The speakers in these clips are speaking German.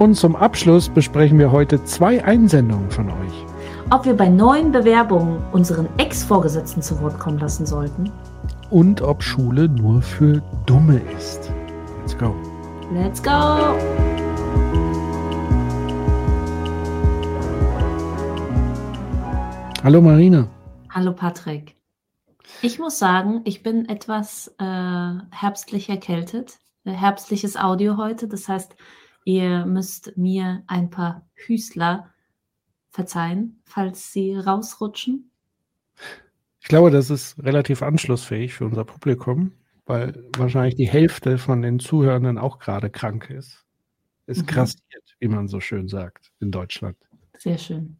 Und zum Abschluss besprechen wir heute zwei Einsendungen von euch. Ob wir bei neuen Bewerbungen unseren Ex-Vorgesetzten zu Wort kommen lassen sollten. Und ob Schule nur für Dumme ist. Let's go. Let's go. Hallo Marina. Hallo Patrick. Ich muss sagen, ich bin etwas äh, herbstlich erkältet. Herbstliches Audio heute. Das heißt, Ihr müsst mir ein paar Hüßler verzeihen, falls sie rausrutschen. Ich glaube, das ist relativ anschlussfähig für unser Publikum, weil wahrscheinlich die Hälfte von den Zuhörenden auch gerade krank ist. Es mhm. grassiert, wie man so schön sagt, in Deutschland. Sehr schön.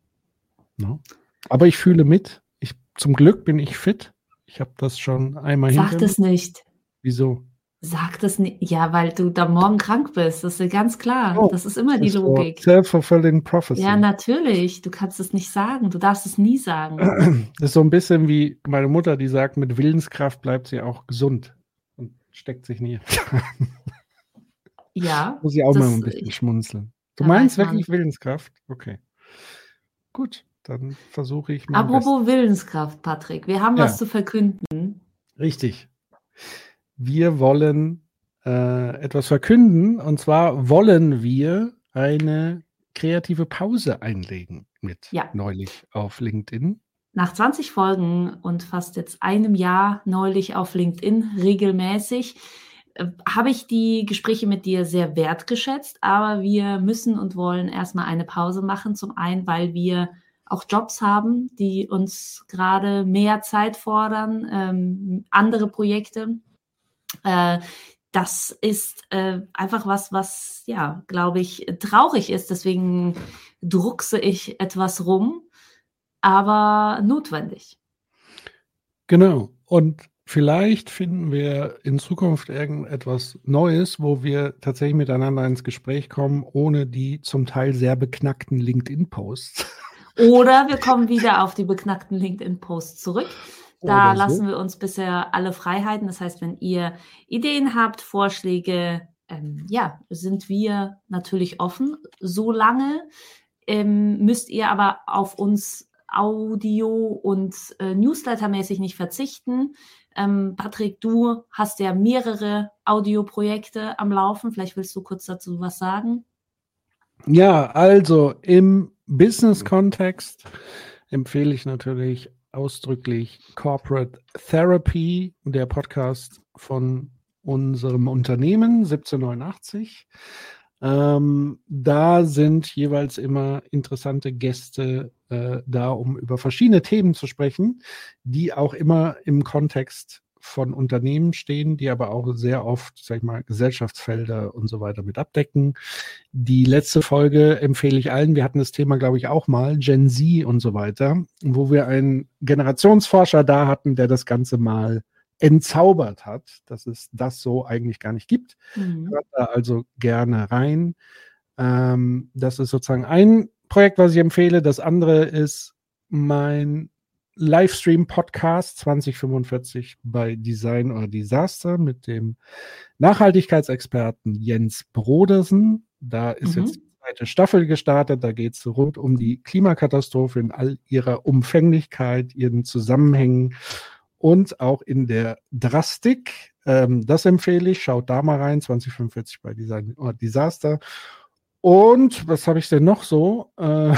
No? Aber ich fühle mit. Ich, zum Glück bin ich fit. Ich habe das schon einmal Sag das nicht. Wieso? Sag das nicht. Ja, weil du da morgen krank bist. Das ist ganz klar. Oh, das ist immer die Logik. Self-fulfilling prophecy. Ja, natürlich. Du kannst es nicht sagen. Du darfst es nie sagen. Das ist so ein bisschen wie meine Mutter, die sagt, mit Willenskraft bleibt sie auch gesund und steckt sich nie. ja. Muss ich auch mal ein bisschen schmunzeln. Du meinst wirklich Willenskraft? Okay. Gut, dann versuche ich mal. Apropos Willenskraft, Patrick. Wir haben ja. was zu verkünden. Richtig wir wollen äh, etwas verkünden. Und zwar wollen wir eine kreative Pause einlegen mit ja. neulich auf LinkedIn. Nach 20 Folgen und fast jetzt einem Jahr neulich auf LinkedIn regelmäßig äh, habe ich die Gespräche mit dir sehr wertgeschätzt, aber wir müssen und wollen erstmal eine Pause machen. Zum einen, weil wir auch Jobs haben, die uns gerade mehr Zeit fordern, ähm, andere Projekte, äh, das ist äh, einfach was, was, ja, glaube ich, traurig ist. Deswegen druckse ich etwas rum, aber notwendig. Genau. Und vielleicht finden wir in Zukunft irgendetwas Neues, wo wir tatsächlich miteinander ins Gespräch kommen, ohne die zum Teil sehr beknackten LinkedIn-Posts. Oder wir kommen wieder auf die beknackten LinkedIn-Posts zurück. Da so. lassen wir uns bisher alle Freiheiten. Das heißt, wenn ihr Ideen habt, Vorschläge, ähm, ja, sind wir natürlich offen. Solange ähm, müsst ihr aber auf uns Audio- und äh, Newsletter-mäßig nicht verzichten. Ähm, Patrick, du hast ja mehrere Audioprojekte am Laufen. Vielleicht willst du kurz dazu was sagen. Ja, also im Business-Kontext empfehle ich natürlich ausdrücklich Corporate Therapy, der Podcast von unserem Unternehmen 1789. Ähm, da sind jeweils immer interessante Gäste äh, da, um über verschiedene Themen zu sprechen, die auch immer im Kontext von Unternehmen stehen, die aber auch sehr oft, sag ich mal, Gesellschaftsfelder und so weiter mit abdecken. Die letzte Folge empfehle ich allen. Wir hatten das Thema, glaube ich, auch mal, Gen Z und so weiter, wo wir einen Generationsforscher da hatten, der das Ganze mal entzaubert hat, dass es das so eigentlich gar nicht gibt. Mhm. Hört da also gerne rein. Ähm, das ist sozusagen ein Projekt, was ich empfehle. Das andere ist mein Livestream-Podcast 2045 bei Design or Disaster mit dem Nachhaltigkeitsexperten Jens Brodersen. Da ist mhm. jetzt die zweite Staffel gestartet. Da geht es rund um die Klimakatastrophe in all ihrer Umfänglichkeit, ihren Zusammenhängen und auch in der Drastik. Ähm, das empfehle ich. Schaut da mal rein. 2045 bei Design or Disaster. Und was habe ich denn noch so? Äh,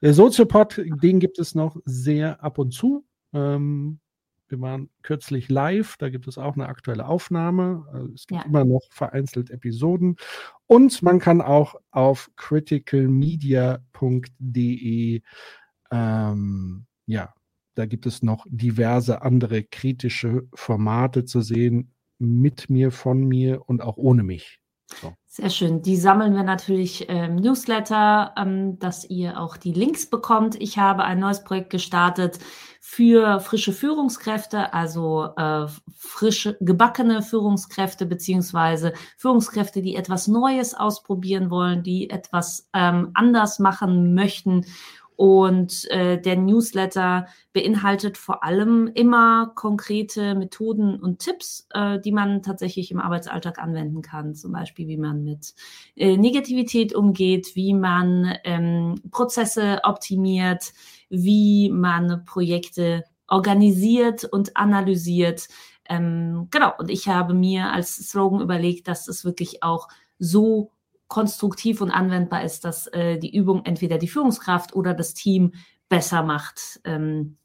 der Soziopod, den gibt es noch sehr ab und zu. Ähm, wir waren kürzlich live, da gibt es auch eine aktuelle Aufnahme. Also es gibt ja. immer noch vereinzelt Episoden. Und man kann auch auf criticalmedia.de, ähm, ja, da gibt es noch diverse andere kritische Formate zu sehen, mit mir, von mir und auch ohne mich. So. Sehr schön. Die sammeln wir natürlich im Newsletter, ähm, dass ihr auch die Links bekommt. Ich habe ein neues Projekt gestartet für frische Führungskräfte, also äh, frische, gebackene Führungskräfte beziehungsweise Führungskräfte, die etwas Neues ausprobieren wollen, die etwas ähm, anders machen möchten und äh, der Newsletter beinhaltet vor allem immer konkrete Methoden und Tipps, äh, die man tatsächlich im Arbeitsalltag anwenden kann. Zum Beispiel, wie man mit äh, Negativität umgeht, wie man ähm, Prozesse optimiert, wie man Projekte organisiert und analysiert. Ähm, genau, und ich habe mir als Slogan überlegt, dass es wirklich auch so konstruktiv und anwendbar ist, dass äh, die Übung entweder die Führungskraft oder das Team besser macht. Ähm,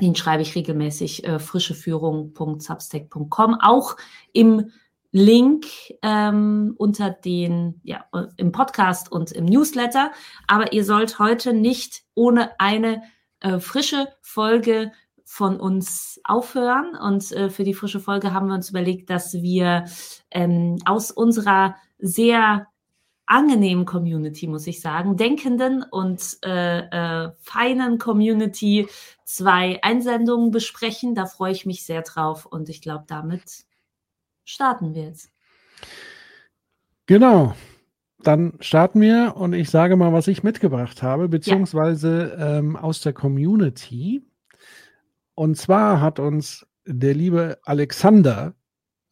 den schreibe ich regelmäßig äh, frischeführung.substack.com, auch im Link ähm, unter den, ja, im Podcast und im Newsletter. Aber ihr sollt heute nicht ohne eine äh, frische Folge von uns aufhören. Und äh, für die frische Folge haben wir uns überlegt, dass wir ähm, aus unserer sehr angenehmen Community, muss ich sagen, denkenden und äh, äh, feinen Community zwei Einsendungen besprechen. Da freue ich mich sehr drauf und ich glaube, damit starten wir jetzt. Genau. Dann starten wir und ich sage mal, was ich mitgebracht habe, beziehungsweise ja. ähm, aus der Community. Und zwar hat uns der liebe Alexander,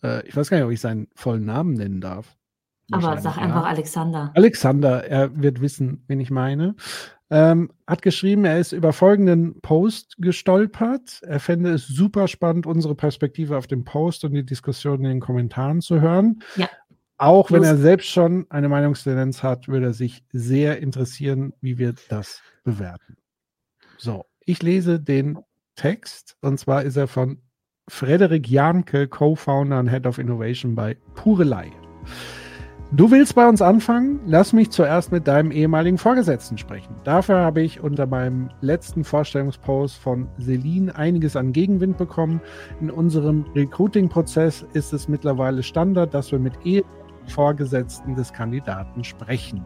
äh, ich weiß gar nicht, ob ich seinen vollen Namen nennen darf. Aber sag einfach Alexander. Alexander, er wird wissen, wen ich meine. Ähm, hat geschrieben, er ist über folgenden Post gestolpert. Er fände es super spannend, unsere Perspektive auf den Post und die Diskussion in den Kommentaren zu hören. Ja. Auch wenn er selbst schon eine Meinungstendenz hat, würde er sich sehr interessieren, wie wir das bewerten. So, ich lese den Text und zwar ist er von Frederik Janke, Co-Founder und Head of Innovation bei Purelei. Du willst bei uns anfangen? Lass mich zuerst mit deinem ehemaligen Vorgesetzten sprechen. Dafür habe ich unter meinem letzten Vorstellungspost von Celine einiges an Gegenwind bekommen. In unserem Recruiting-Prozess ist es mittlerweile Standard, dass wir mit Vorgesetzten des Kandidaten sprechen.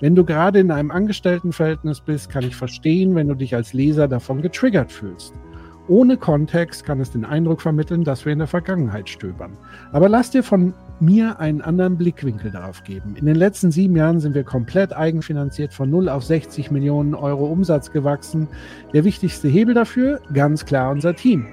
Wenn du gerade in einem Angestelltenverhältnis bist, kann ich verstehen, wenn du dich als Leser davon getriggert fühlst. Ohne Kontext kann es den Eindruck vermitteln, dass wir in der Vergangenheit stöbern. Aber lass dir von mir einen anderen Blickwinkel darauf geben. In den letzten sieben Jahren sind wir komplett eigenfinanziert von 0 auf 60 Millionen Euro Umsatz gewachsen. Der wichtigste Hebel dafür, ganz klar unser Team.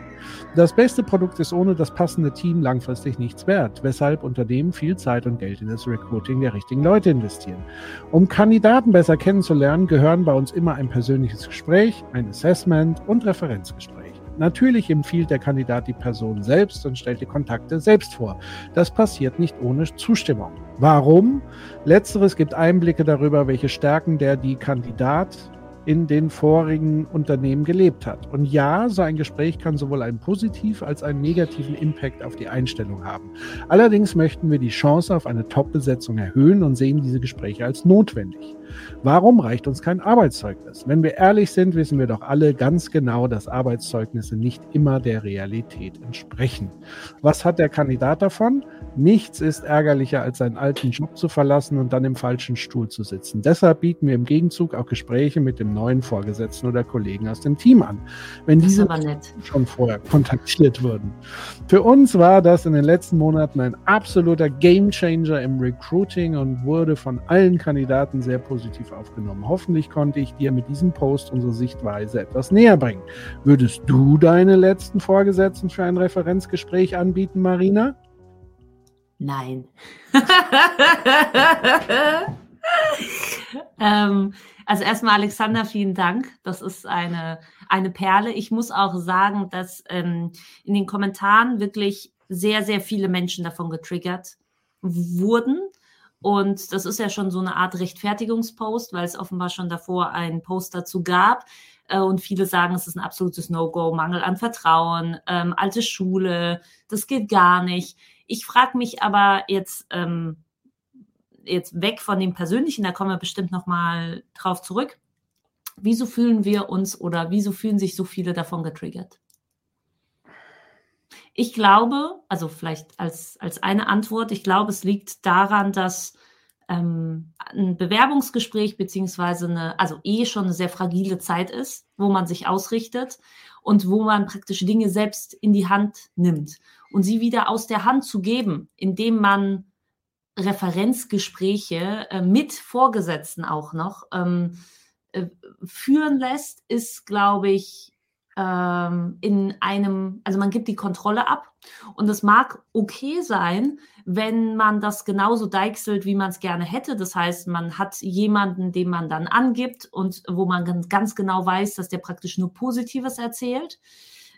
Das beste Produkt ist ohne das passende Team langfristig nichts wert, weshalb Unternehmen viel Zeit und Geld in das Recruiting der richtigen Leute investieren. Um Kandidaten besser kennenzulernen, gehören bei uns immer ein persönliches Gespräch, ein Assessment und Referenzgespräch. Natürlich empfiehlt der Kandidat die Person selbst und stellt die Kontakte selbst vor. Das passiert nicht ohne Zustimmung. Warum? Letzteres gibt Einblicke darüber, welche Stärken der die Kandidat in den vorigen Unternehmen gelebt hat. Und ja, so ein Gespräch kann sowohl einen positiv als einen negativen Impact auf die Einstellung haben. Allerdings möchten wir die Chance auf eine Top-Besetzung erhöhen und sehen diese Gespräche als notwendig. Warum reicht uns kein Arbeitszeugnis? Wenn wir ehrlich sind, wissen wir doch alle ganz genau, dass Arbeitszeugnisse nicht immer der Realität entsprechen. Was hat der Kandidat davon? Nichts ist ärgerlicher, als seinen alten Job zu verlassen und dann im falschen Stuhl zu sitzen. Deshalb bieten wir im Gegenzug auch Gespräche mit dem neuen Vorgesetzten oder Kollegen aus dem Team an, wenn diese schon vorher kontaktiert wurden. Für uns war das in den letzten Monaten ein absoluter Gamechanger im Recruiting und wurde von allen Kandidaten sehr positiv aufgenommen. Hoffentlich konnte ich dir mit diesem Post unsere Sichtweise etwas näher bringen. Würdest du deine letzten Vorgesetzten für ein Referenzgespräch anbieten, Marina? Nein. ähm, also erstmal Alexander, vielen Dank. Das ist eine, eine Perle. Ich muss auch sagen, dass ähm, in den Kommentaren wirklich sehr, sehr viele Menschen davon getriggert wurden. Und das ist ja schon so eine Art Rechtfertigungspost, weil es offenbar schon davor einen Post dazu gab. Äh, und viele sagen, es ist ein absolutes No-Go, Mangel an Vertrauen, ähm, alte Schule, das geht gar nicht. Ich frage mich aber jetzt, ähm, jetzt weg von dem Persönlichen, da kommen wir bestimmt nochmal drauf zurück. Wieso fühlen wir uns oder wieso fühlen sich so viele davon getriggert? Ich glaube, also vielleicht als, als eine Antwort, ich glaube, es liegt daran, dass ähm, ein Bewerbungsgespräch beziehungsweise eine, also eh schon eine sehr fragile Zeit ist, wo man sich ausrichtet und wo man praktisch Dinge selbst in die Hand nimmt und sie wieder aus der Hand zu geben, indem man Referenzgespräche äh, mit Vorgesetzten auch noch ähm, äh, führen lässt, ist, glaube ich, ähm, in einem, also man gibt die Kontrolle ab und es mag okay sein, wenn man das genauso deichselt, wie man es gerne hätte. Das heißt, man hat jemanden, den man dann angibt und wo man ganz genau weiß, dass der praktisch nur Positives erzählt.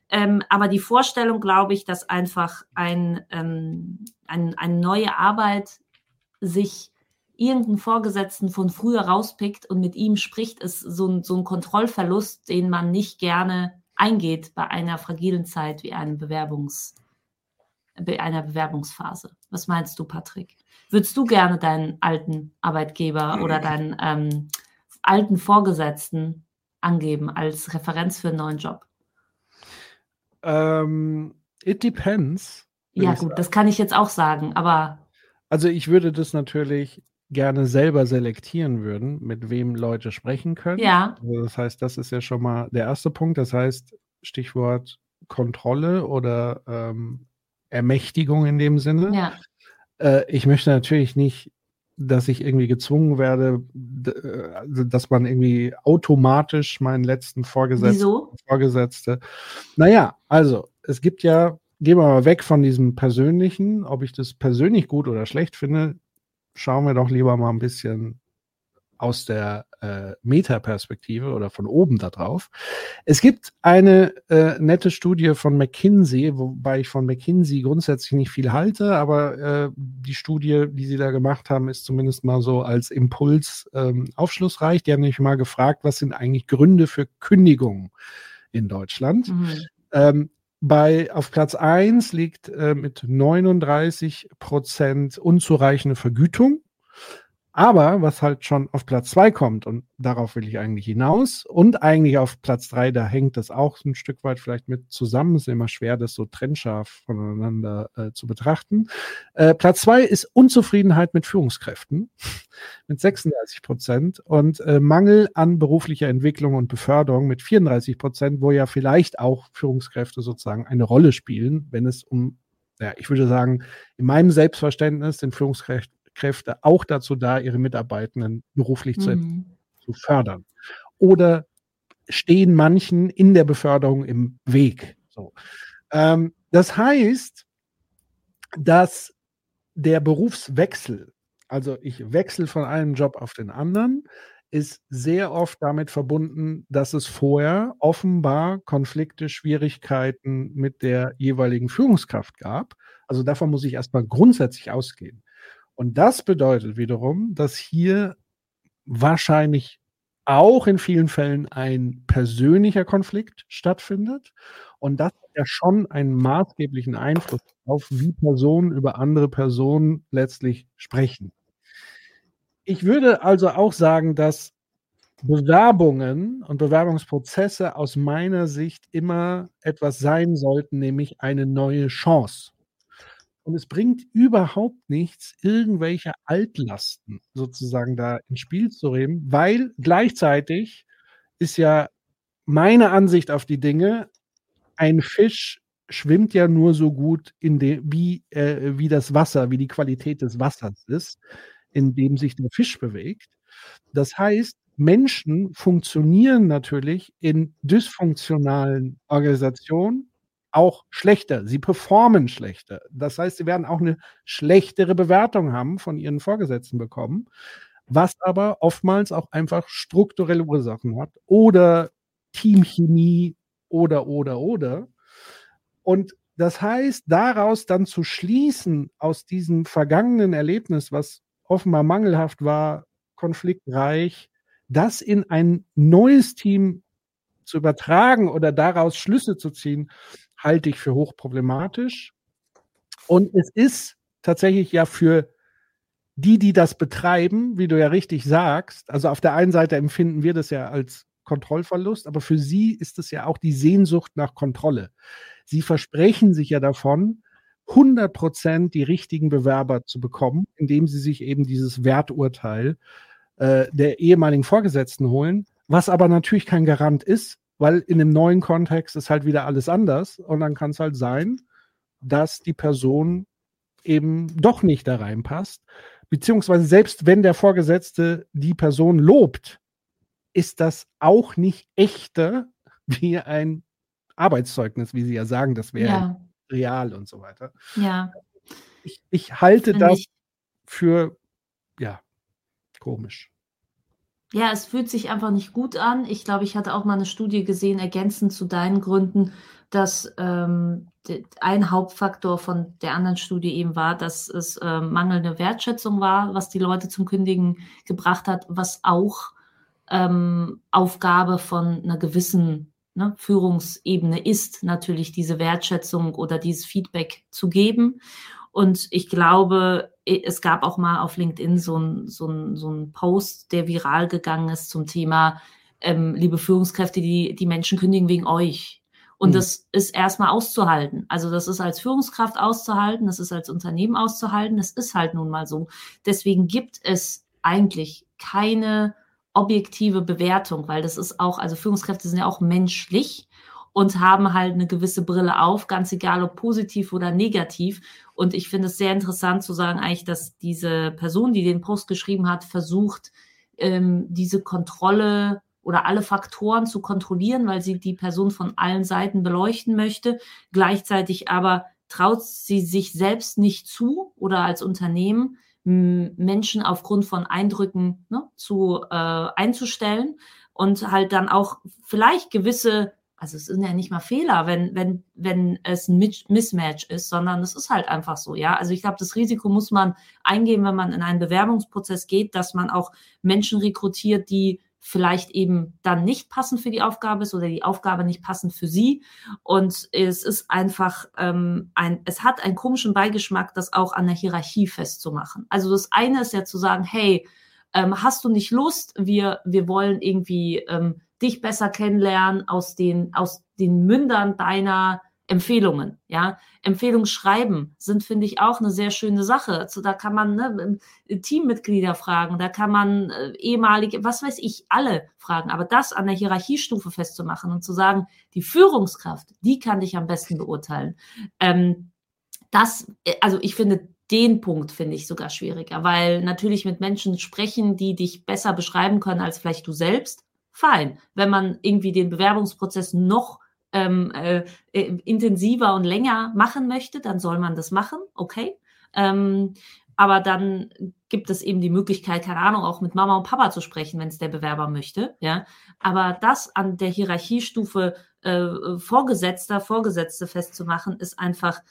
Ähm, aber die Vorstellung, glaube ich, dass einfach ein, ähm, ein, eine neue Arbeit sich irgendeinen Vorgesetzten von früher rauspickt und mit ihm spricht, ist so ein, so ein Kontrollverlust, den man nicht gerne eingeht bei einer fragilen Zeit wie einem Bewerbungs, bei einer Bewerbungsphase. Was meinst du, Patrick? Würdest du gerne deinen alten Arbeitgeber oder deinen ähm, alten Vorgesetzten angeben als Referenz für einen neuen Job? Ähm, it depends. Ja, gut, das kann ich jetzt auch sagen, aber. Also ich würde das natürlich gerne selber selektieren würden, mit wem Leute sprechen können. Ja. Also das heißt, das ist ja schon mal der erste Punkt. Das heißt, Stichwort Kontrolle oder ähm, Ermächtigung in dem Sinne. Ja. Äh, ich möchte natürlich nicht, dass ich irgendwie gezwungen werde, also dass man irgendwie automatisch meinen letzten Vorgesetzten, Wieso? Vorgesetzte. Naja, also es gibt ja, gehen wir mal weg von diesem Persönlichen, ob ich das persönlich gut oder schlecht finde, schauen wir doch lieber mal ein bisschen aus der äh, Metaperspektive oder von oben da drauf. Es gibt eine äh, nette Studie von McKinsey, wobei ich von McKinsey grundsätzlich nicht viel halte, aber äh, die Studie, die sie da gemacht haben, ist zumindest mal so als Impuls ähm, aufschlussreich. Die haben nämlich mal gefragt, was sind eigentlich Gründe für Kündigungen in Deutschland? Mhm. Ähm, bei, auf Platz 1 liegt äh, mit 39 Prozent unzureichende Vergütung. Aber was halt schon auf Platz zwei kommt, und darauf will ich eigentlich hinaus, und eigentlich auf Platz drei, da hängt das auch ein Stück weit vielleicht mit zusammen, ist immer schwer, das so trennscharf voneinander äh, zu betrachten. Äh, Platz zwei ist Unzufriedenheit mit Führungskräften mit 36 Prozent und äh, Mangel an beruflicher Entwicklung und Beförderung mit 34 Prozent, wo ja vielleicht auch Führungskräfte sozusagen eine Rolle spielen, wenn es um ja, ich würde sagen, in meinem Selbstverständnis sind Führungskräfte Kräfte auch dazu da, ihre Mitarbeitenden beruflich mhm. zu, zu fördern. Oder stehen manchen in der Beförderung im Weg. So. Ähm, das heißt, dass der Berufswechsel, also ich wechsle von einem Job auf den anderen, ist sehr oft damit verbunden, dass es vorher offenbar Konflikte, Schwierigkeiten mit der jeweiligen Führungskraft gab. Also davon muss ich erstmal grundsätzlich ausgehen. Und das bedeutet wiederum, dass hier wahrscheinlich auch in vielen Fällen ein persönlicher Konflikt stattfindet. Und das hat ja schon einen maßgeblichen Einfluss auf, wie Personen über andere Personen letztlich sprechen. Ich würde also auch sagen, dass Bewerbungen und Bewerbungsprozesse aus meiner Sicht immer etwas sein sollten, nämlich eine neue Chance. Und es bringt überhaupt nichts, irgendwelche Altlasten sozusagen da ins Spiel zu reden, weil gleichzeitig ist ja meine Ansicht auf die Dinge, ein Fisch schwimmt ja nur so gut, in de, wie, äh, wie das Wasser, wie die Qualität des Wassers ist, in dem sich der Fisch bewegt. Das heißt, Menschen funktionieren natürlich in dysfunktionalen Organisationen auch schlechter. Sie performen schlechter. Das heißt, sie werden auch eine schlechtere Bewertung haben von ihren Vorgesetzten bekommen, was aber oftmals auch einfach strukturelle Ursachen hat oder Teamchemie oder, oder, oder. Und das heißt, daraus dann zu schließen aus diesem vergangenen Erlebnis, was offenbar mangelhaft war, konfliktreich, das in ein neues Team zu übertragen oder daraus Schlüsse zu ziehen, halte ich für hochproblematisch. Und es ist tatsächlich ja für die, die das betreiben, wie du ja richtig sagst, also auf der einen Seite empfinden wir das ja als Kontrollverlust, aber für sie ist es ja auch die Sehnsucht nach Kontrolle. sie versprechen sich ja davon, 100 Prozent die richtigen Bewerber zu bekommen, indem sie sich eben dieses Werturteil äh, der ehemaligen Vorgesetzten holen, was aber natürlich kein Garant ist, weil in dem neuen Kontext ist halt wieder alles anders und dann kann es halt sein, dass die Person eben doch nicht da reinpasst. Beziehungsweise selbst wenn der Vorgesetzte die Person lobt, ist das auch nicht echter wie ein Arbeitszeugnis, wie Sie ja sagen, das wäre ja. real und so weiter. Ja. Ich, ich halte das ich für, ja, komisch. Ja, es fühlt sich einfach nicht gut an. Ich glaube, ich hatte auch mal eine Studie gesehen, ergänzend zu deinen Gründen, dass ähm, ein Hauptfaktor von der anderen Studie eben war, dass es äh, mangelnde Wertschätzung war, was die Leute zum Kündigen gebracht hat, was auch ähm, Aufgabe von einer gewissen ne, Führungsebene ist, natürlich diese Wertschätzung oder dieses Feedback zu geben. Und ich glaube, es gab auch mal auf LinkedIn so ein, so ein, so ein Post, der viral gegangen ist zum Thema, ähm, liebe Führungskräfte, die, die Menschen kündigen wegen euch. Und mhm. das ist erstmal auszuhalten. Also das ist als Führungskraft auszuhalten, das ist als Unternehmen auszuhalten, das ist halt nun mal so. Deswegen gibt es eigentlich keine objektive Bewertung, weil das ist auch, also Führungskräfte sind ja auch menschlich und haben halt eine gewisse Brille auf, ganz egal ob positiv oder negativ. Und ich finde es sehr interessant zu sagen, eigentlich, dass diese Person, die den Post geschrieben hat, versucht, ähm, diese Kontrolle oder alle Faktoren zu kontrollieren, weil sie die Person von allen Seiten beleuchten möchte. Gleichzeitig aber traut sie sich selbst nicht zu oder als Unternehmen Menschen aufgrund von Eindrücken ne, zu äh, einzustellen und halt dann auch vielleicht gewisse also es sind ja nicht mal Fehler, wenn, wenn, wenn es ein Mismatch ist, sondern es ist halt einfach so, ja. Also ich glaube, das Risiko muss man eingehen, wenn man in einen Bewerbungsprozess geht, dass man auch Menschen rekrutiert, die vielleicht eben dann nicht passend für die Aufgabe ist oder die Aufgabe nicht passend für sie. Und es ist einfach ähm, ein, es hat einen komischen Beigeschmack, das auch an der Hierarchie festzumachen. Also das eine ist ja zu sagen, hey, ähm, hast du nicht Lust? Wir, wir wollen irgendwie ähm, dich besser kennenlernen aus den, aus den Mündern deiner Empfehlungen. Ja, Empfehlungen schreiben sind, finde ich, auch eine sehr schöne Sache. Also da kann man ne, Teammitglieder fragen, da kann man äh, ehemalige, was weiß ich, alle fragen. Aber das an der Hierarchiestufe festzumachen und zu sagen, die Führungskraft, die kann dich am besten beurteilen. Ähm, das, äh, also ich finde, den Punkt finde ich sogar schwieriger, weil natürlich mit Menschen sprechen, die dich besser beschreiben können als vielleicht du selbst fein. Wenn man irgendwie den Bewerbungsprozess noch ähm, äh, äh, intensiver und länger machen möchte, dann soll man das machen, okay. Ähm, aber dann gibt es eben die Möglichkeit, keine Ahnung, auch mit Mama und Papa zu sprechen, wenn es der Bewerber möchte. Ja, aber das an der Hierarchiestufe äh, Vorgesetzter, Vorgesetzte festzumachen, ist einfach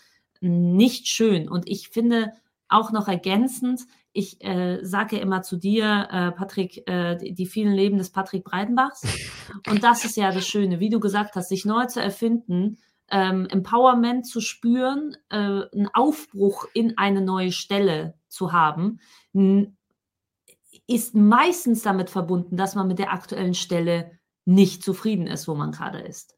nicht schön. Und ich finde auch noch ergänzend, ich äh, sage ja immer zu dir, äh, Patrick, äh, die, die, vielen Leben des Patrick Breitenbachs. Und das ist ja das Schöne, wie du gesagt hast, sich neu zu erfinden, ähm, Empowerment zu spüren, äh, einen Aufbruch in eine neue Stelle zu haben, ist meistens damit verbunden, dass man mit der aktuellen Stelle nicht zufrieden ist, wo man gerade ist.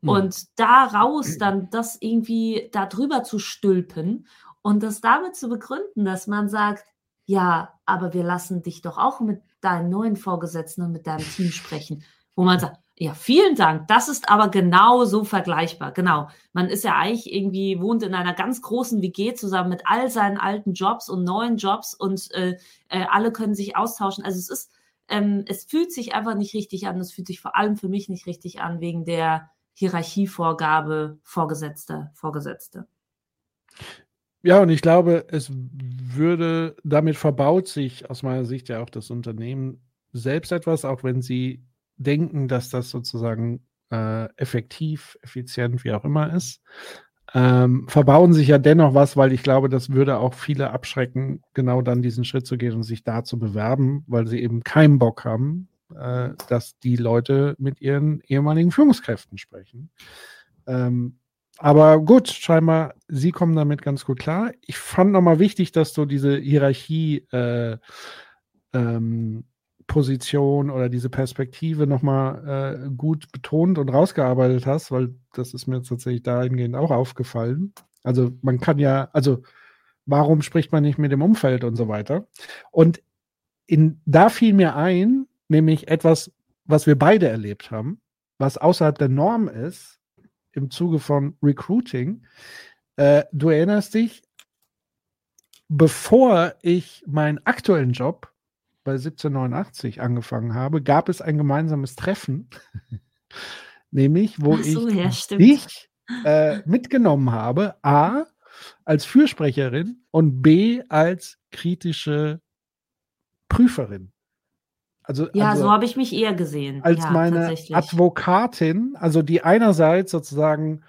Mhm. Und daraus dann das irgendwie darüber zu stülpen und das damit zu begründen, dass man sagt, ja, aber wir lassen dich doch auch mit deinen neuen Vorgesetzten und mit deinem Team sprechen, wo man sagt, ja, vielen Dank. Das ist aber genau so vergleichbar. Genau. Man ist ja eigentlich irgendwie, wohnt in einer ganz großen WG zusammen mit all seinen alten Jobs und neuen Jobs und äh, äh, alle können sich austauschen. Also es ist, ähm, es fühlt sich einfach nicht richtig an. Es fühlt sich vor allem für mich nicht richtig an wegen der Hierarchievorgabe Vorgesetzte, Vorgesetzte. Ja, und ich glaube, es würde, damit verbaut sich aus meiner Sicht ja auch das Unternehmen selbst etwas, auch wenn sie denken, dass das sozusagen äh, effektiv, effizient, wie auch immer ist. Ähm, verbauen sich ja dennoch was, weil ich glaube, das würde auch viele abschrecken, genau dann diesen Schritt zu gehen und sich da zu bewerben, weil sie eben keinen Bock haben, äh, dass die Leute mit ihren ehemaligen Führungskräften sprechen. Ähm, aber gut, scheinbar, Sie kommen damit ganz gut klar. Ich fand nochmal wichtig, dass du diese Hierarchie äh, ähm, Position oder diese Perspektive nochmal äh, gut betont und rausgearbeitet hast, weil das ist mir tatsächlich dahingehend auch aufgefallen. Also man kann ja, also warum spricht man nicht mit dem Umfeld und so weiter? Und in, da fiel mir ein, nämlich etwas, was wir beide erlebt haben, was außerhalb der Norm ist, im Zuge von Recruiting. Äh, du erinnerst dich, bevor ich meinen aktuellen Job bei 1789 angefangen habe, gab es ein gemeinsames Treffen, nämlich wo so, ich ja, dich äh, mitgenommen habe, A, als Fürsprecherin und B, als kritische Prüferin. Also, ja, also so habe ich mich eher gesehen. Als ja, meine Advokatin, also die einerseits sozusagen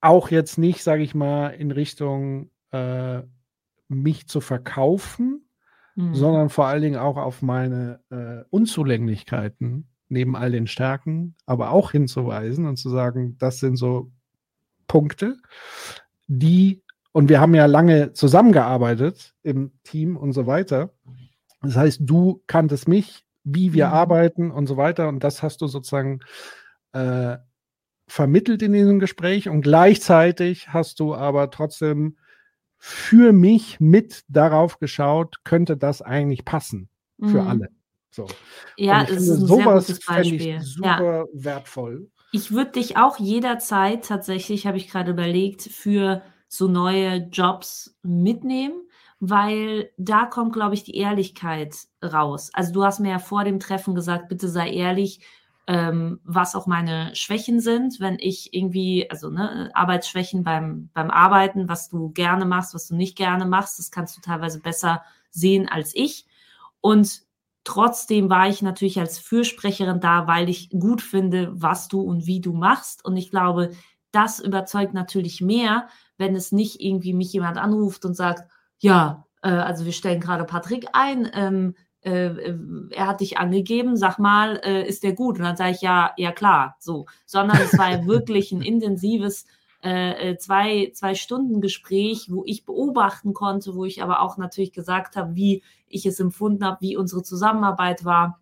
auch jetzt nicht, sage ich mal, in Richtung äh, mich zu verkaufen, mhm. sondern vor allen Dingen auch auf meine äh, Unzulänglichkeiten neben all den Stärken, aber auch hinzuweisen und zu sagen, das sind so Punkte, die, und wir haben ja lange zusammengearbeitet im Team und so weiter. Das heißt, du kanntest mich, wie wir mhm. arbeiten und so weiter. Und das hast du sozusagen äh, vermittelt in diesem Gespräch. Und gleichzeitig hast du aber trotzdem für mich mit darauf geschaut, könnte das eigentlich passen für mhm. alle. So. Ja, es ist ein sowas sehr gutes Beispiel. Ich super ja. wertvoll. Ich würde dich auch jederzeit tatsächlich, habe ich gerade überlegt, für so neue Jobs mitnehmen, weil da kommt, glaube ich, die Ehrlichkeit raus. Also du hast mir ja vor dem Treffen gesagt, bitte sei ehrlich, ähm, was auch meine Schwächen sind, wenn ich irgendwie, also ne, Arbeitsschwächen beim, beim Arbeiten, was du gerne machst, was du nicht gerne machst, das kannst du teilweise besser sehen als ich. Und trotzdem war ich natürlich als Fürsprecherin da, weil ich gut finde, was du und wie du machst. Und ich glaube, das überzeugt natürlich mehr, wenn es nicht irgendwie mich jemand anruft und sagt, ja, äh, also wir stellen gerade Patrick ein, ähm, äh, äh, er hat dich angegeben, sag mal, äh, ist der gut? Und dann sage ich, ja, ja klar, so. Sondern es war wirklich ein intensives äh, äh, zwei, zwei Stunden Gespräch, wo ich beobachten konnte, wo ich aber auch natürlich gesagt habe, wie ich es empfunden habe, wie unsere Zusammenarbeit war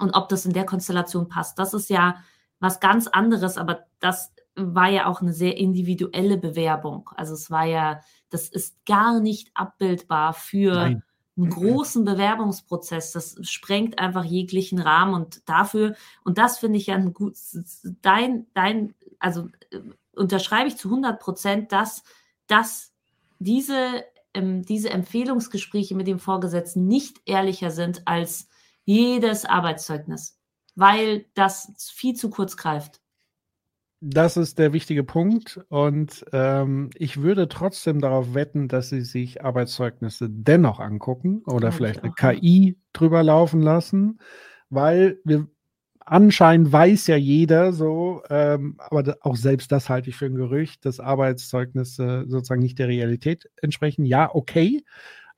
und ob das in der Konstellation passt. Das ist ja was ganz anderes, aber das war ja auch eine sehr individuelle Bewerbung. Also es war ja, das ist gar nicht abbildbar für Nein einen großen Bewerbungsprozess. Das sprengt einfach jeglichen Rahmen und dafür, und das finde ich ja ein gut, dein, dein, also äh, unterschreibe ich zu 100 Prozent, dass, dass diese, ähm, diese Empfehlungsgespräche mit dem Vorgesetzten nicht ehrlicher sind als jedes Arbeitszeugnis, weil das viel zu kurz greift. Das ist der wichtige Punkt. Und ähm, ich würde trotzdem darauf wetten, dass Sie sich Arbeitszeugnisse dennoch angucken oder ja, vielleicht eine KI drüber laufen lassen, weil wir anscheinend weiß ja jeder so, ähm, aber auch selbst das halte ich für ein Gerücht, dass Arbeitszeugnisse sozusagen nicht der Realität entsprechen. Ja, okay.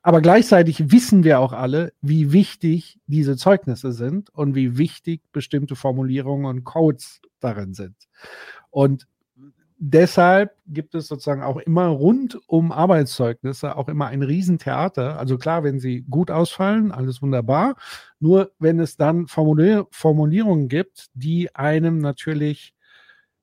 Aber gleichzeitig wissen wir auch alle, wie wichtig diese Zeugnisse sind und wie wichtig bestimmte Formulierungen und Codes darin sind. Und deshalb gibt es sozusagen auch immer rund um Arbeitszeugnisse auch immer ein Riesentheater. Also klar, wenn sie gut ausfallen, alles wunderbar. Nur wenn es dann Formulier Formulierungen gibt, die einem natürlich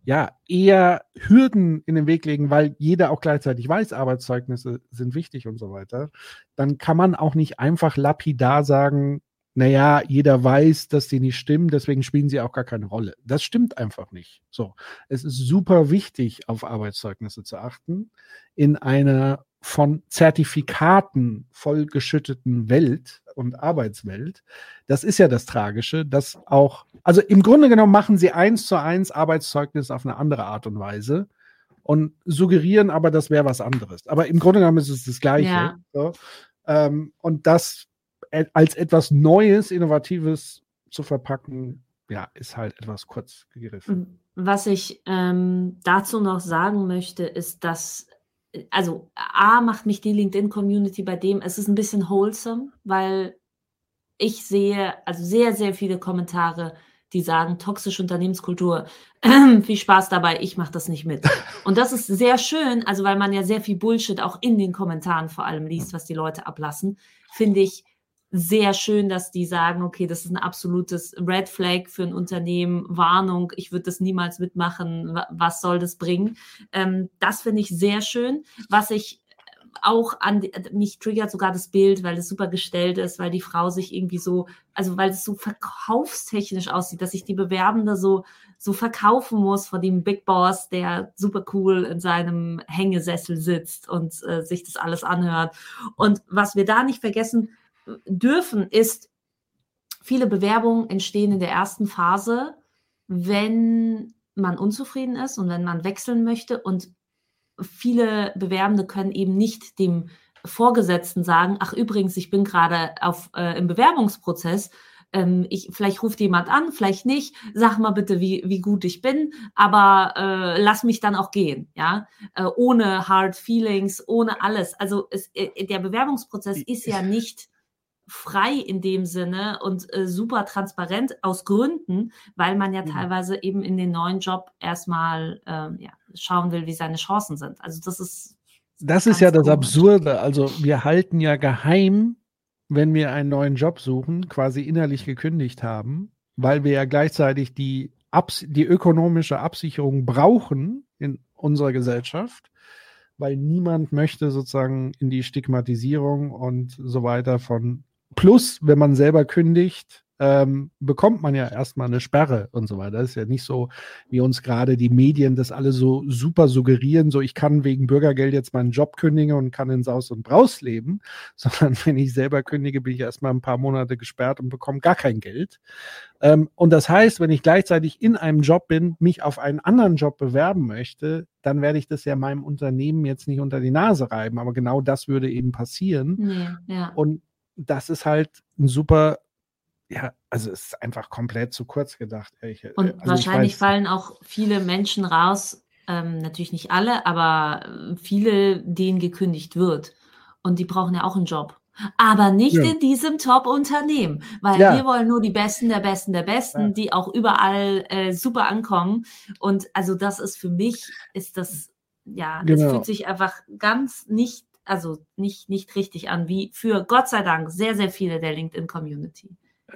ja, eher Hürden in den Weg legen, weil jeder auch gleichzeitig weiß, Arbeitszeugnisse sind wichtig und so weiter, dann kann man auch nicht einfach lapidar sagen, naja, jeder weiß, dass die nicht stimmen, deswegen spielen sie auch gar keine Rolle. Das stimmt einfach nicht. So. Es ist super wichtig, auf Arbeitszeugnisse zu achten. In einer von Zertifikaten vollgeschütteten Welt und Arbeitswelt. Das ist ja das Tragische, dass auch, also im Grunde genommen machen sie eins zu eins Arbeitszeugnis auf eine andere Art und Weise und suggerieren aber, das wäre was anderes. Aber im Grunde genommen ist es das Gleiche. Ja. So. Ähm, und das als etwas Neues, Innovatives zu verpacken, ja, ist halt etwas kurz gegriffen. Was ich ähm, dazu noch sagen möchte, ist, dass also A macht mich die LinkedIn-Community bei dem, es ist ein bisschen wholesome, weil ich sehe also sehr, sehr viele Kommentare, die sagen, toxische Unternehmenskultur, viel Spaß dabei, ich mache das nicht mit. Und das ist sehr schön, also weil man ja sehr viel Bullshit auch in den Kommentaren vor allem liest, was die Leute ablassen, finde ich sehr schön, dass die sagen, okay, das ist ein absolutes Red Flag für ein Unternehmen, Warnung, ich würde das niemals mitmachen, was soll das bringen? Ähm, das finde ich sehr schön. Was ich auch an mich triggert sogar das Bild, weil es super gestellt ist, weil die Frau sich irgendwie so, also weil es so verkaufstechnisch aussieht, dass sich die Bewerbende so so verkaufen muss vor dem Big Boss, der super cool in seinem Hängesessel sitzt und äh, sich das alles anhört. Und was wir da nicht vergessen dürfen, ist, viele Bewerbungen entstehen in der ersten Phase, wenn man unzufrieden ist und wenn man wechseln möchte und viele Bewerbende können eben nicht dem Vorgesetzten sagen, ach übrigens, ich bin gerade auf äh, im Bewerbungsprozess. Ähm, ich, vielleicht ruft jemand an, vielleicht nicht. Sag mal bitte, wie, wie gut ich bin, aber äh, lass mich dann auch gehen, ja, äh, ohne Hard Feelings, ohne alles. Also es, äh, der Bewerbungsprozess ist ja nicht frei in dem Sinne und äh, super transparent aus Gründen, weil man ja mhm. teilweise eben in den neuen Job erstmal äh, ja, schauen will, wie seine Chancen sind. Also das ist. Das ist ja das Absurde. Also wir halten ja geheim, wenn wir einen neuen Job suchen, quasi innerlich gekündigt haben, weil wir ja gleichzeitig die, Abs die ökonomische Absicherung brauchen in unserer Gesellschaft weil niemand möchte sozusagen in die Stigmatisierung und so weiter von Plus, wenn man selber kündigt, ähm, bekommt man ja erstmal eine Sperre und so weiter. Das ist ja nicht so, wie uns gerade die Medien das alle so super suggerieren, so ich kann wegen Bürgergeld jetzt meinen Job kündigen und kann in Saus und Braus leben, sondern wenn ich selber kündige, bin ich erstmal ein paar Monate gesperrt und bekomme gar kein Geld. Ähm, und das heißt, wenn ich gleichzeitig in einem Job bin, mich auf einen anderen Job bewerben möchte, dann werde ich das ja meinem Unternehmen jetzt nicht unter die Nase reiben, aber genau das würde eben passieren. Ja, ja. Und das ist halt ein super, ja, also es ist einfach komplett zu kurz gedacht. Ich, äh, und also wahrscheinlich fallen auch viele Menschen raus, ähm, natürlich nicht alle, aber äh, viele, denen gekündigt wird. Und die brauchen ja auch einen Job. Aber nicht ja. in diesem Top-Unternehmen, weil ja. wir wollen nur die Besten der Besten der Besten, ja. die auch überall äh, super ankommen. Und also das ist für mich, ist das, ja, das genau. fühlt sich einfach ganz nicht also nicht, nicht richtig an, wie für Gott sei Dank sehr, sehr viele der LinkedIn-Community.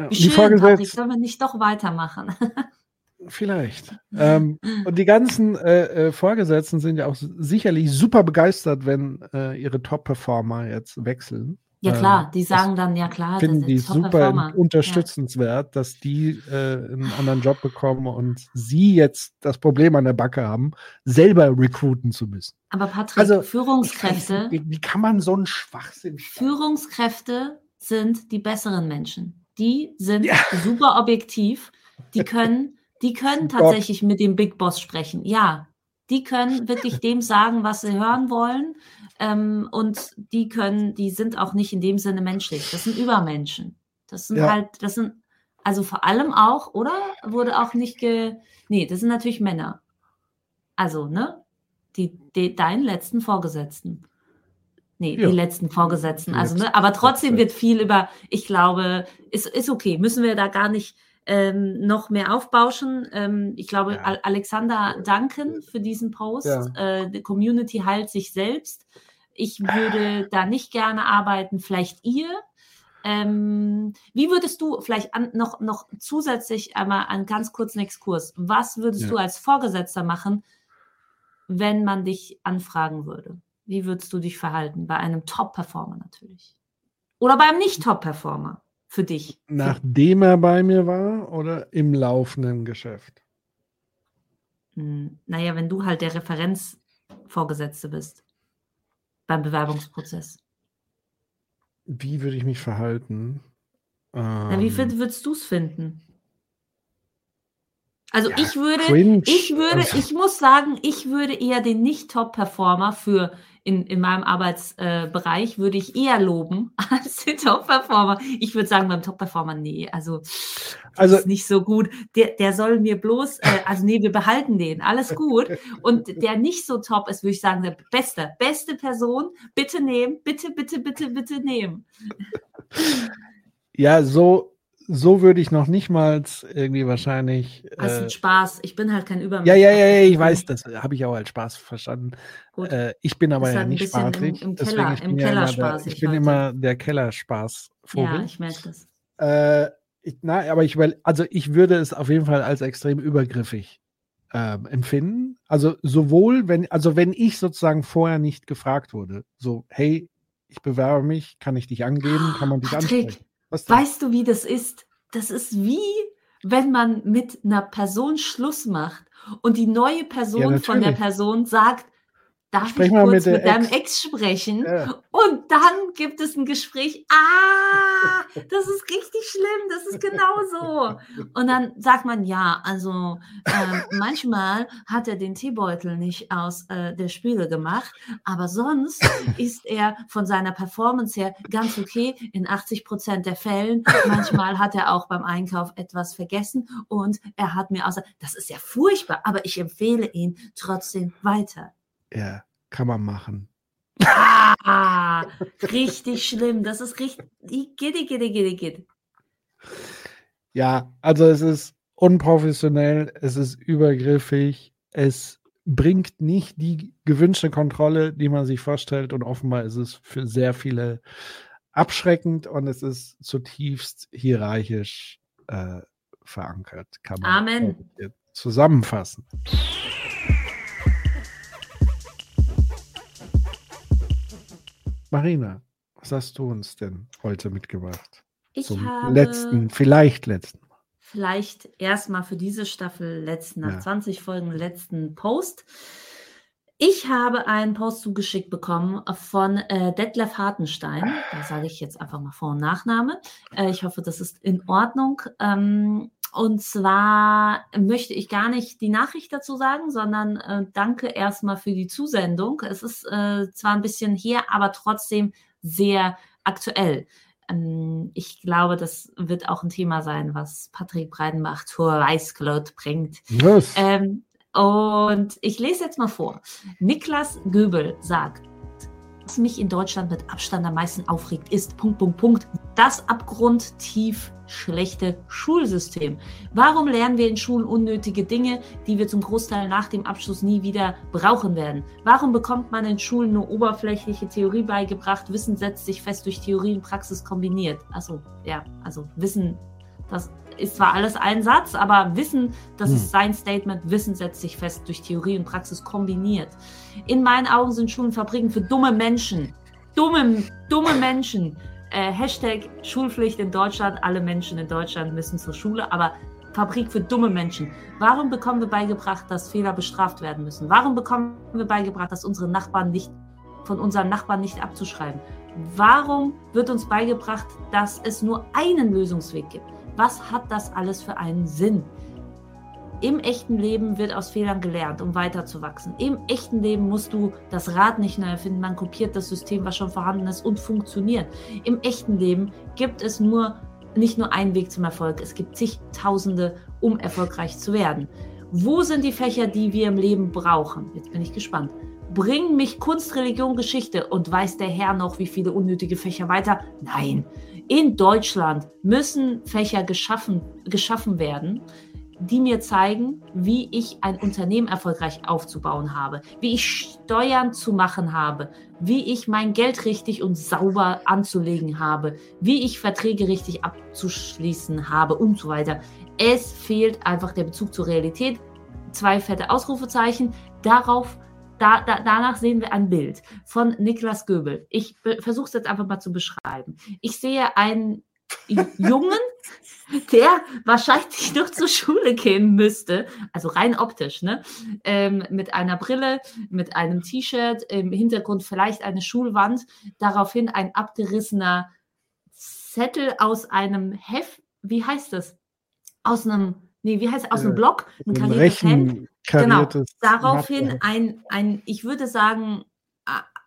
Wie schön, Vorgesetz Patrick, sollen wir nicht doch weitermachen? Vielleicht. ähm, und die ganzen äh, äh, Vorgesetzten sind ja auch sicherlich super begeistert, wenn äh, ihre Top-Performer jetzt wechseln. Ja klar, ähm, die sagen dann, ja klar, finden die super unterstützenswert, ja. dass die äh, einen anderen Job bekommen und sie jetzt das Problem an der Backe haben, selber recruiten zu müssen. Aber Patrick, also, Führungskräfte. Wie, wie, kann man so einen Schwachsinn? Führungskräfte sind die besseren Menschen. Die sind ja. super objektiv. Die können, die können tatsächlich mit dem Big Boss sprechen. Ja, die können wirklich dem sagen, was sie hören wollen. Ähm, und die können, die sind auch nicht in dem Sinne menschlich. Das sind Übermenschen. Das sind ja. halt, das sind, also vor allem auch, oder? Wurde auch nicht ge. Nee, das sind natürlich Männer. Also, ne? Die, die deinen letzten Vorgesetzten. Nee, ja. die letzten Vorgesetzten. Also, ne? Aber trotzdem wird viel über, ich glaube, ist, ist okay. Müssen wir da gar nicht ähm, noch mehr aufbauschen. Ähm, ich glaube, ja. Alexander danken für diesen Post. Ja. Äh, die Community heilt sich selbst. Ich würde da nicht gerne arbeiten, vielleicht ihr. Ähm, wie würdest du vielleicht an, noch, noch zusätzlich einmal einen ganz kurzen Exkurs, was würdest ja. du als Vorgesetzter machen, wenn man dich anfragen würde? Wie würdest du dich verhalten? Bei einem Top-Performer natürlich. Oder beim Nicht-Top-Performer für dich? Nachdem er bei mir war oder im laufenden Geschäft? Hm, naja, wenn du halt der Referenzvorgesetzte bist beim Bewerbungsprozess? Wie würde ich mich verhalten? Ähm, wie find, würdest du es finden? Also ja, ich würde, cringe. ich würde, also ich muss sagen, ich würde eher den Nicht-Top-Performer für in, in meinem Arbeitsbereich äh, würde ich eher loben als den Top-Performer. Ich würde sagen, beim Top-Performer, nee, also, also ist nicht so gut. Der, der soll mir bloß, äh, also nee, wir behalten den, alles gut. Und der nicht so top ist, würde ich sagen, der beste, beste Person, bitte nehmen, bitte, bitte, bitte, bitte nehmen. Ja, so so würde ich noch nicht mal irgendwie wahrscheinlich. Also äh, Spaß. Ich bin halt kein Übermensch. Ja, ja, ja, ja, ich weiß, das habe ich auch als Spaß verstanden. Äh, ich bin aber ja halt nicht spaßig. Im, im Keller, ich bin, im Keller ja der, ich bin immer der Kellerspaß. Ja, ich merke das. Äh, ich, na, aber ich also ich würde es auf jeden Fall als extrem übergriffig ähm, empfinden. Also sowohl, wenn, also wenn ich sozusagen vorher nicht gefragt wurde, so, hey, ich bewerbe mich, kann ich dich angeben, kann man dich Patrick, ansprechen. Weißt du, wie das ist? Das ist wie, wenn man mit einer Person Schluss macht und die neue Person ja, von der Person sagt, darf Sprech ich kurz mit, mit deinem Ex, Ex sprechen? Ja. Und dann gibt es ein Gespräch. Ah, das ist richtig schlimm, das ist genau so. Und dann sagt man, ja, also äh, manchmal hat er den Teebeutel nicht aus äh, der Spüle gemacht, aber sonst ist er von seiner Performance her ganz okay in 80 Prozent der Fällen. Manchmal hat er auch beim Einkauf etwas vergessen und er hat mir außer, das ist ja furchtbar, aber ich empfehle ihn trotzdem weiter. Ja, kann man machen. Ah, richtig schlimm. Das ist richtig. Gitti, gitti, gitti, gitti. Ja, also es ist unprofessionell, es ist übergriffig, es bringt nicht die gewünschte Kontrolle, die man sich vorstellt und offenbar ist es für sehr viele abschreckend und es ist zutiefst hierarchisch äh, verankert. Kann man Amen. zusammenfassen. Marina, was hast du uns denn heute mitgebracht? Ich Zum habe letzten, vielleicht letzten. Vielleicht erstmal für diese Staffel letzten, nach ja. 20 Folgen letzten Post. Ich habe einen Post zugeschickt bekommen von äh, Detlef Hartenstein. Da sage ich jetzt einfach mal Vor- und Nachname. Äh, ich hoffe, das ist in Ordnung. Ähm, und zwar möchte ich gar nicht die Nachricht dazu sagen, sondern äh, danke erstmal für die Zusendung. Es ist äh, zwar ein bisschen her, aber trotzdem sehr aktuell. Ähm, ich glaube, das wird auch ein Thema sein, was Patrick Breidenbach zur Weißglut bringt. Yes. Ähm, und ich lese jetzt mal vor. Niklas Göbel sagt, was mich in Deutschland mit Abstand am meisten aufregt, ist Punkt, Punkt, Punkt, das abgrundtief schlechte Schulsystem. Warum lernen wir in Schulen unnötige Dinge, die wir zum Großteil nach dem Abschluss nie wieder brauchen werden? Warum bekommt man in Schulen nur oberflächliche Theorie beigebracht? Wissen setzt sich fest durch Theorie und Praxis kombiniert. Also, ja, also Wissen, das ist zwar alles ein Satz, aber Wissen, das hm. ist sein Statement, Wissen setzt sich fest durch Theorie und Praxis kombiniert. In meinen Augen sind Schulen Fabriken für dumme Menschen. Dumme, dumme Menschen. Äh, Hashtag Schulpflicht in Deutschland. Alle Menschen in Deutschland müssen zur Schule, aber Fabrik für dumme Menschen. Warum bekommen wir beigebracht, dass Fehler bestraft werden müssen? Warum bekommen wir beigebracht, dass unsere Nachbarn nicht von unseren Nachbarn nicht abzuschreiben? Warum wird uns beigebracht, dass es nur einen Lösungsweg gibt? Was hat das alles für einen Sinn? Im echten Leben wird aus Fehlern gelernt, um weiterzuwachsen. Im echten Leben musst du das Rad nicht neu erfinden. Man kopiert das System, was schon vorhanden ist und funktioniert. Im echten Leben gibt es nur nicht nur einen Weg zum Erfolg. Es gibt zigtausende, um erfolgreich zu werden. Wo sind die Fächer, die wir im Leben brauchen? Jetzt bin ich gespannt. Bringen mich Kunst, Religion, Geschichte und weiß der Herr noch, wie viele unnötige Fächer weiter? Nein. In Deutschland müssen Fächer geschaffen, geschaffen werden, die mir zeigen, wie ich ein Unternehmen erfolgreich aufzubauen habe, wie ich Steuern zu machen habe, wie ich mein Geld richtig und sauber anzulegen habe, wie ich Verträge richtig abzuschließen habe und so weiter. Es fehlt einfach der Bezug zur Realität. Zwei fette Ausrufezeichen. Darauf da, da, danach sehen wir ein Bild von Niklas Göbel. Ich versuche es jetzt einfach mal zu beschreiben. Ich sehe einen Jungen, der wahrscheinlich noch zur Schule gehen müsste, also rein optisch, ne? Ähm, mit einer Brille, mit einem T-Shirt, im Hintergrund vielleicht eine Schulwand, daraufhin ein abgerissener Zettel aus einem Heft, wie heißt das? Aus einem, nee, wie heißt es? Aus einem Block, ein kariertes Hemd genau. Daraufhin ein, ein, ich würde sagen,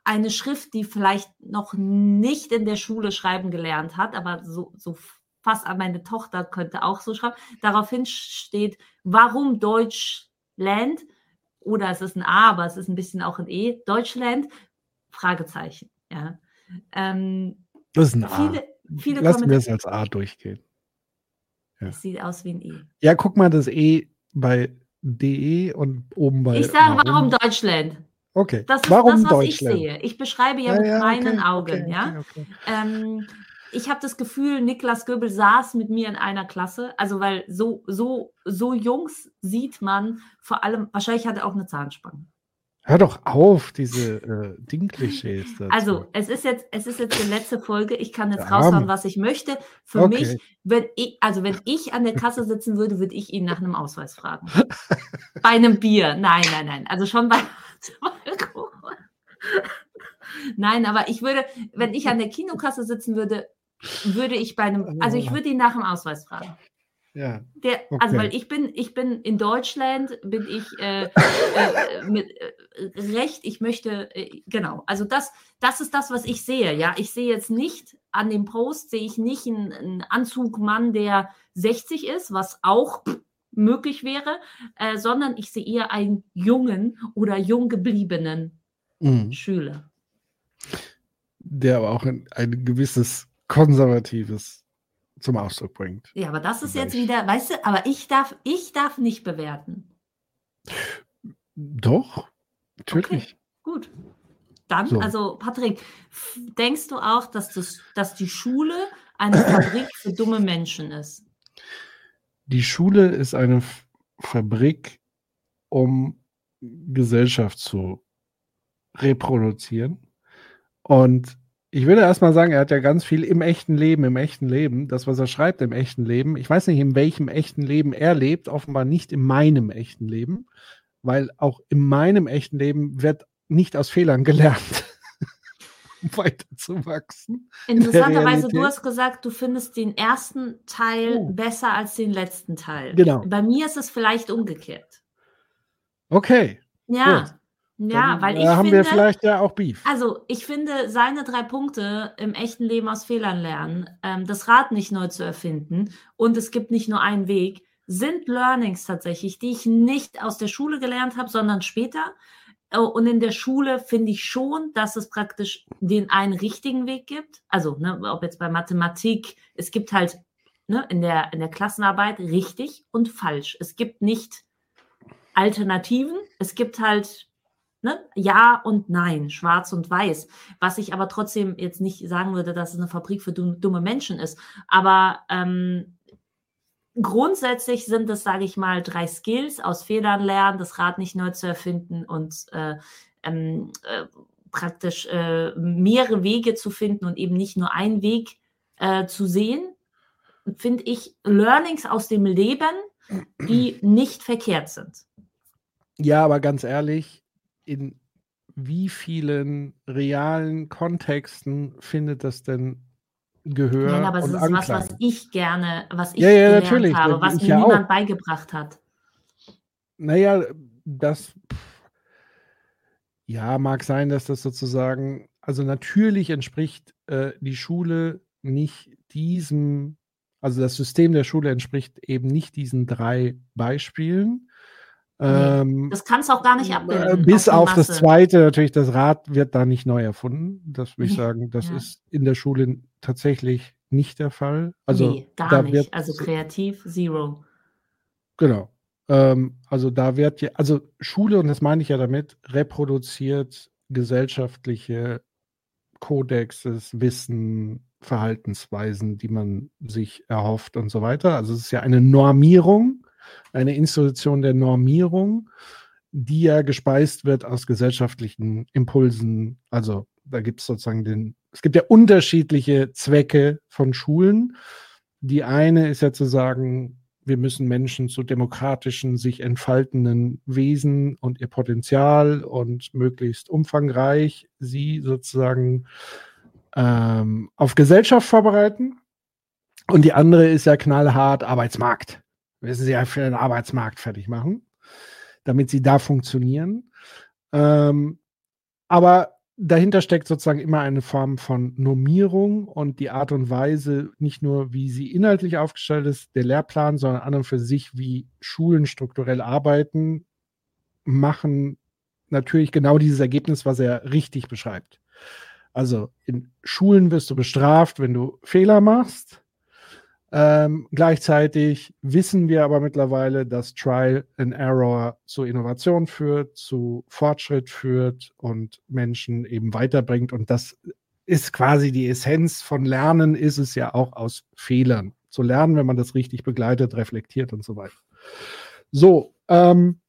eine Schrift, die vielleicht noch nicht in der Schule schreiben gelernt hat, aber so, so fast an meine Tochter könnte auch so schreiben. Daraufhin steht, warum Deutschland? Oder es ist ein A, aber es ist ein bisschen auch ein E. Deutschland? Fragezeichen. Ja. Ähm, das ist ein A. Viele, viele Lassen wir es als A durchgehen. Ja. Es sieht aus wie ein E. Ja, guck mal das E bei DE und oben bei. Ich sage, warum warum Deutschland? Okay. Das ist warum das, was Deutschland? ich sehe. Ich beschreibe ja, Ja, mit ja, meinen okay, Augen, okay, ja. okay. Ähm, ich habe das Gefühl, Niklas Göbel saß mit mir in einer Klasse. Also, weil so, so, so Jungs sieht man vor allem, wahrscheinlich hat er auch eine Zahnspange. Hör doch auf, diese äh, Ding-Klischees. Also, es ist jetzt, es ist jetzt die letzte Folge. Ich kann jetzt Ja, raushauen, was ich möchte. Für Okay. mich, wenn ich, also wenn ich an der Kasse sitzen würde, würde ich ihn nach einem Ausweis fragen. bei einem Bier. Nein, nein, nein. Also schon bei Alkohol. Nein, aber ich würde, wenn ich an der Kinokasse sitzen würde, würde ich bei einem, also ich würde ihn nach dem Ausweis fragen. Ja. Der, Also Okay. weil ich bin, ich bin in Deutschland, bin ich äh, äh, mit äh, Recht, ich möchte, äh, genau, also das, das ist das, was ich sehe, ja. Ich sehe jetzt nicht an dem Post, sehe ich nicht einen, einen Anzugmann, der 60 ist, was auch möglich wäre, äh, sondern ich sehe eher einen jungen oder jung gebliebenen Mhm. Schüler. Der aber auch ein, ein gewisses Konservatives zum Ausdruck bringt. Ja, aber das ist jetzt Vielleicht. wieder, weißt du, aber ich darf, ich darf nicht bewerten. Doch, natürlich. Gut. Dann, So. also Patrick, denkst du auch, dass, das, dass die Schule eine Fabrik für dumme Menschen ist? Die Schule ist eine F Fabrik, um Gesellschaft zu reproduzieren. Und ich würde erstmal sagen, er hat ja ganz viel im echten Leben, im echten Leben, das, was er schreibt im echten Leben. Ich weiß nicht, in welchem echten Leben er lebt, offenbar nicht in meinem echten Leben, weil auch in meinem echten Leben wird nicht aus Fehlern gelernt, um weiterzuwachsen. Interessanterweise, du Realität. hast gesagt, du findest den ersten Teil Oh. besser als den letzten Teil. Genau. Bei mir ist es vielleicht umgekehrt. Okay. Ja, ja, weil äh, ich haben finde, wir vielleicht ja auch Beef. Also, ich finde, seine drei Punkte im echten Leben aus Fehlern lernen, ähm, das Rad nicht neu zu erfinden und es gibt nicht nur einen Weg, sind Learnings tatsächlich, die ich nicht aus der Schule gelernt habe, sondern später. Äh, Und in der Schule finde ich schon, dass es praktisch den einen richtigen Weg gibt. Also, ne, ob jetzt bei Mathematik, es gibt halt ne, in, der, in der Klassenarbeit richtig und falsch. Es gibt nicht Alternativen, es gibt halt ne, Ja und Nein, schwarz und weiß. Was ich aber trotzdem jetzt nicht sagen würde, dass es eine Fabrik für dumme, Menschen ist. Aber ähm, grundsätzlich sind es, sage ich mal, drei Skills aus Fehlern lernen, das Rad nicht neu zu erfinden und äh, ähm, äh, praktisch äh, mehrere Wege zu finden und eben nicht nur einen Weg äh, zu sehen, finde ich Learnings aus dem Leben, die nicht verkehrt sind. Ja, aber ganz ehrlich, in wie vielen realen Kontexten findet das denn Gehör Nein, aber es ist Anklang? was, was ich gerne, was ich Ja, ja, gelernt natürlich, habe, was ich mir ja niemand auch. beigebracht hat. Naja, das ja mag sein, dass das sozusagen, also natürlich entspricht äh, die Schule nicht diesem, also das System der Schule entspricht eben nicht diesen drei Beispielen. Ähm, Das kannst du auch gar nicht Äh, abbilden. Bis die auf das zweite, natürlich, das Rad wird da nicht neu erfunden. Das würde ich Nee, sagen, das ja. ist in der Schule tatsächlich nicht der Fall. Also nee, gar da nicht. wird also kreativ, zero. genau. Ähm, also da wird ja, also Schule, und das meine ich ja damit, reproduziert gesellschaftliche Kodexes, Wissen, Verhaltensweisen, die man sich erhofft und so weiter. Also es ist ja eine Normierung, eine Institution der Normierung, die ja gespeist wird aus gesellschaftlichen Impulsen. Also da gibt es sozusagen den, es gibt ja unterschiedliche Zwecke von Schulen. Die eine ist ja zu sagen, wir müssen Menschen zu demokratischen, sich entfaltenden Wesen und ihr Potenzial und möglichst umfangreich sie sozusagen ähm, auf Gesellschaft vorbereiten. Und die andere ist ja knallhart Arbeitsmarkt. Wir müssen sie ja für den Arbeitsmarkt fertig machen, damit sie da funktionieren. Ähm, aber dahinter steckt sozusagen immer eine Form von Normierung und die Art und Weise, nicht nur wie sie inhaltlich aufgestellt ist, der Lehrplan, sondern an und für sich, wie Schulen strukturell arbeiten, machen natürlich genau dieses Ergebnis, was er richtig beschreibt. Also in Schulen wirst du bestraft, wenn du Fehler machst. Ähm, gleichzeitig wissen wir aber mittlerweile, dass Trial and Error zu Innovation führt, zu Fortschritt führt und Menschen eben weiterbringt. Und das ist quasi die Essenz von Lernen, ist es ja auch aus Fehlern zu lernen, wenn man das richtig begleitet, reflektiert und so weiter. So, ähm,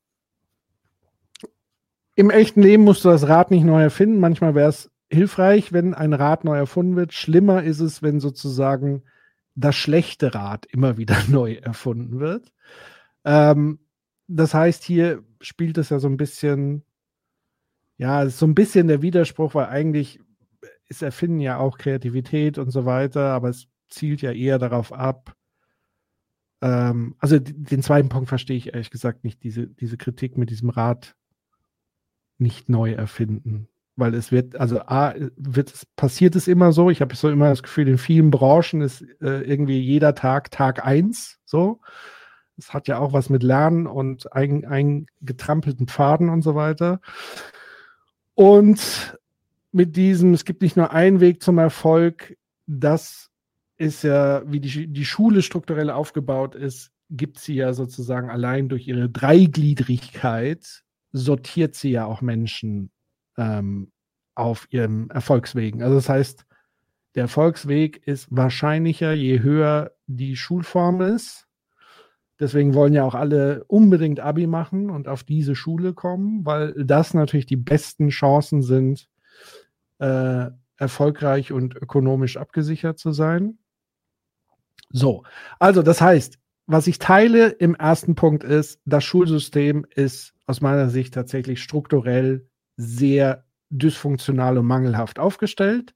im echten Leben musst du das Rad nicht neu erfinden. Manchmal wäre es hilfreich, wenn ein Rad neu erfunden wird. Schlimmer ist es, wenn sozusagen das schlechte Rad immer wieder neu erfunden wird. Ähm, das heißt, hier spielt es ja so ein bisschen, ja, so ein bisschen der Widerspruch, weil eigentlich ist Erfinden ja auch Kreativität und so weiter, aber es zielt ja eher darauf ab. Ähm, also den zweiten Punkt verstehe ich ehrlich gesagt nicht, diese, diese Kritik mit diesem Rad nicht neu erfinden weil es wird, also A, wird, passiert es immer so, ich habe so immer das Gefühl, in vielen Branchen ist äh, irgendwie jeder Tag Tag eins so. Es hat ja auch was mit Lernen und eingetrampelten Pfaden und so weiter. Und mit diesem, es gibt nicht nur einen Weg zum Erfolg, das ist ja, wie die, die Schule strukturell aufgebaut ist, gibt sie ja sozusagen allein durch ihre Dreigliedrigkeit, sortiert sie ja auch Menschen ähm, auf ihren Erfolgswegen. Also das heißt, der Erfolgsweg ist wahrscheinlicher, je höher die Schulform ist. Deswegen wollen ja auch alle unbedingt Abi machen und auf diese Schule kommen, weil das natürlich die besten Chancen sind, äh, erfolgreich und ökonomisch abgesichert zu sein. So, also das heißt, was ich teile im ersten Punkt ist, das Schulsystem ist aus meiner Sicht tatsächlich strukturell sehr dysfunktional und mangelhaft aufgestellt.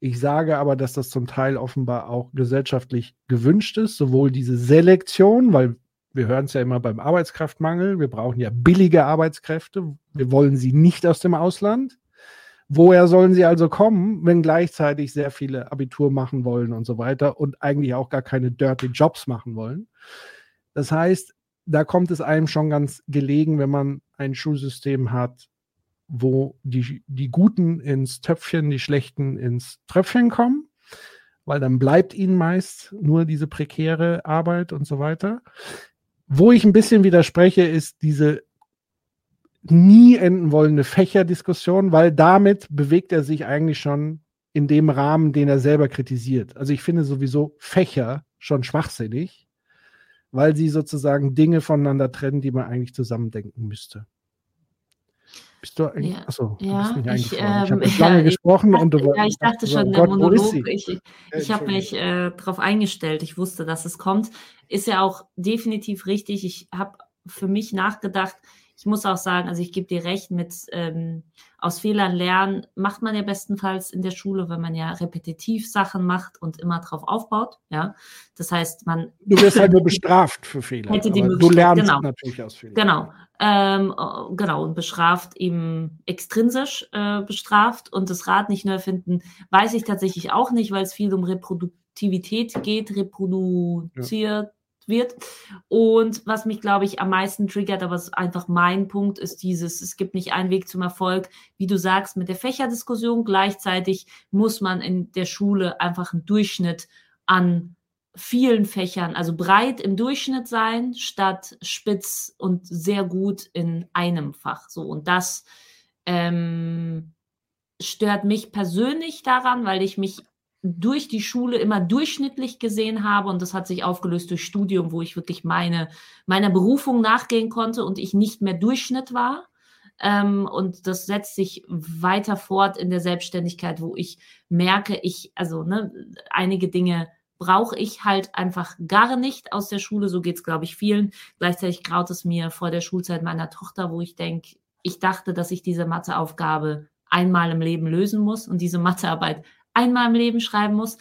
Ich sage aber, dass das zum Teil offenbar auch gesellschaftlich gewünscht ist, sowohl diese Selektion, weil wir hören es ja immer beim Arbeitskraftmangel, wir brauchen ja billige Arbeitskräfte, wir wollen sie nicht aus dem Ausland. Woher sollen sie also kommen, wenn gleichzeitig sehr viele Abitur machen wollen und so weiter und eigentlich auch gar keine dirty Jobs machen wollen? Das heißt, da kommt es einem schon ganz gelegen, wenn man ein Schulsystem hat, wo die, die Guten ins Töpfchen, die Schlechten ins Tröpfchen kommen, weil dann bleibt ihnen meist nur diese prekäre Arbeit und so weiter. Wo ich ein bisschen widerspreche, ist diese nie enden wollende Fächerdiskussion, weil damit bewegt er sich eigentlich schon in dem Rahmen, den er selber kritisiert. Also ich finde sowieso Fächer schon schwachsinnig, weil sie sozusagen Dinge voneinander trennen, die man eigentlich zusammendenken müsste. Bist du eigentlich? Ja, achso, du ja, ich, ähm, ich habe lange ja, gesprochen dachte, und du Ja, ich dachte schon, der Monolog. Ich, ich, ich habe mich äh, darauf eingestellt. Ich wusste, dass es kommt. Ist ja auch definitiv richtig. Ich habe für mich nachgedacht. Ich muss auch sagen, also ich gebe dir recht mit ähm, aus Fehlern lernen macht man ja bestenfalls in der Schule, wenn man ja repetitiv Sachen macht und immer drauf aufbaut. Ja, das heißt, man. Du wirst halt nur bestraft für Fehler. Hätte die du lernst genau. natürlich aus Fehlern. Genau, ähm, genau und bestraft eben extrinsisch äh, bestraft und das Rad nicht neu finden, weiß ich tatsächlich auch nicht, weil es viel um Reproduktivität geht, reproduziert. Ja wird. Und was mich, glaube ich, am meisten triggert, aber es ist einfach mein Punkt, ist dieses, es gibt nicht einen Weg zum Erfolg, wie du sagst, mit der Fächerdiskussion. Gleichzeitig muss man in der Schule einfach einen Durchschnitt an vielen Fächern, also breit im Durchschnitt sein, statt spitz und sehr gut in einem Fach. So, und das ähm, stört mich persönlich daran, weil ich mich durch die Schule immer durchschnittlich gesehen habe und das hat sich aufgelöst durch Studium, wo ich wirklich meine, meiner Berufung nachgehen konnte und ich nicht mehr Durchschnitt war. Ähm, und das setzt sich weiter fort in der Selbstständigkeit, wo ich merke, ich, also ne, einige Dinge brauche ich halt einfach gar nicht aus der Schule. So geht es, glaube ich, vielen. Gleichzeitig graut es mir vor der Schulzeit meiner Tochter, wo ich denke, ich dachte, dass ich diese Matheaufgabe einmal im Leben lösen muss und diese Mathearbeit einmal im Leben schreiben muss.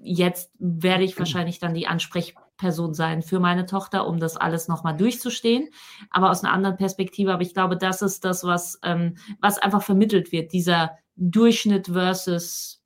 Jetzt werde ich wahrscheinlich dann die Ansprechperson sein für meine Tochter, um das alles nochmal durchzustehen. Aber aus einer anderen Perspektive, aber ich glaube, das ist das, was, ähm, was einfach vermittelt wird, dieser Durchschnitt versus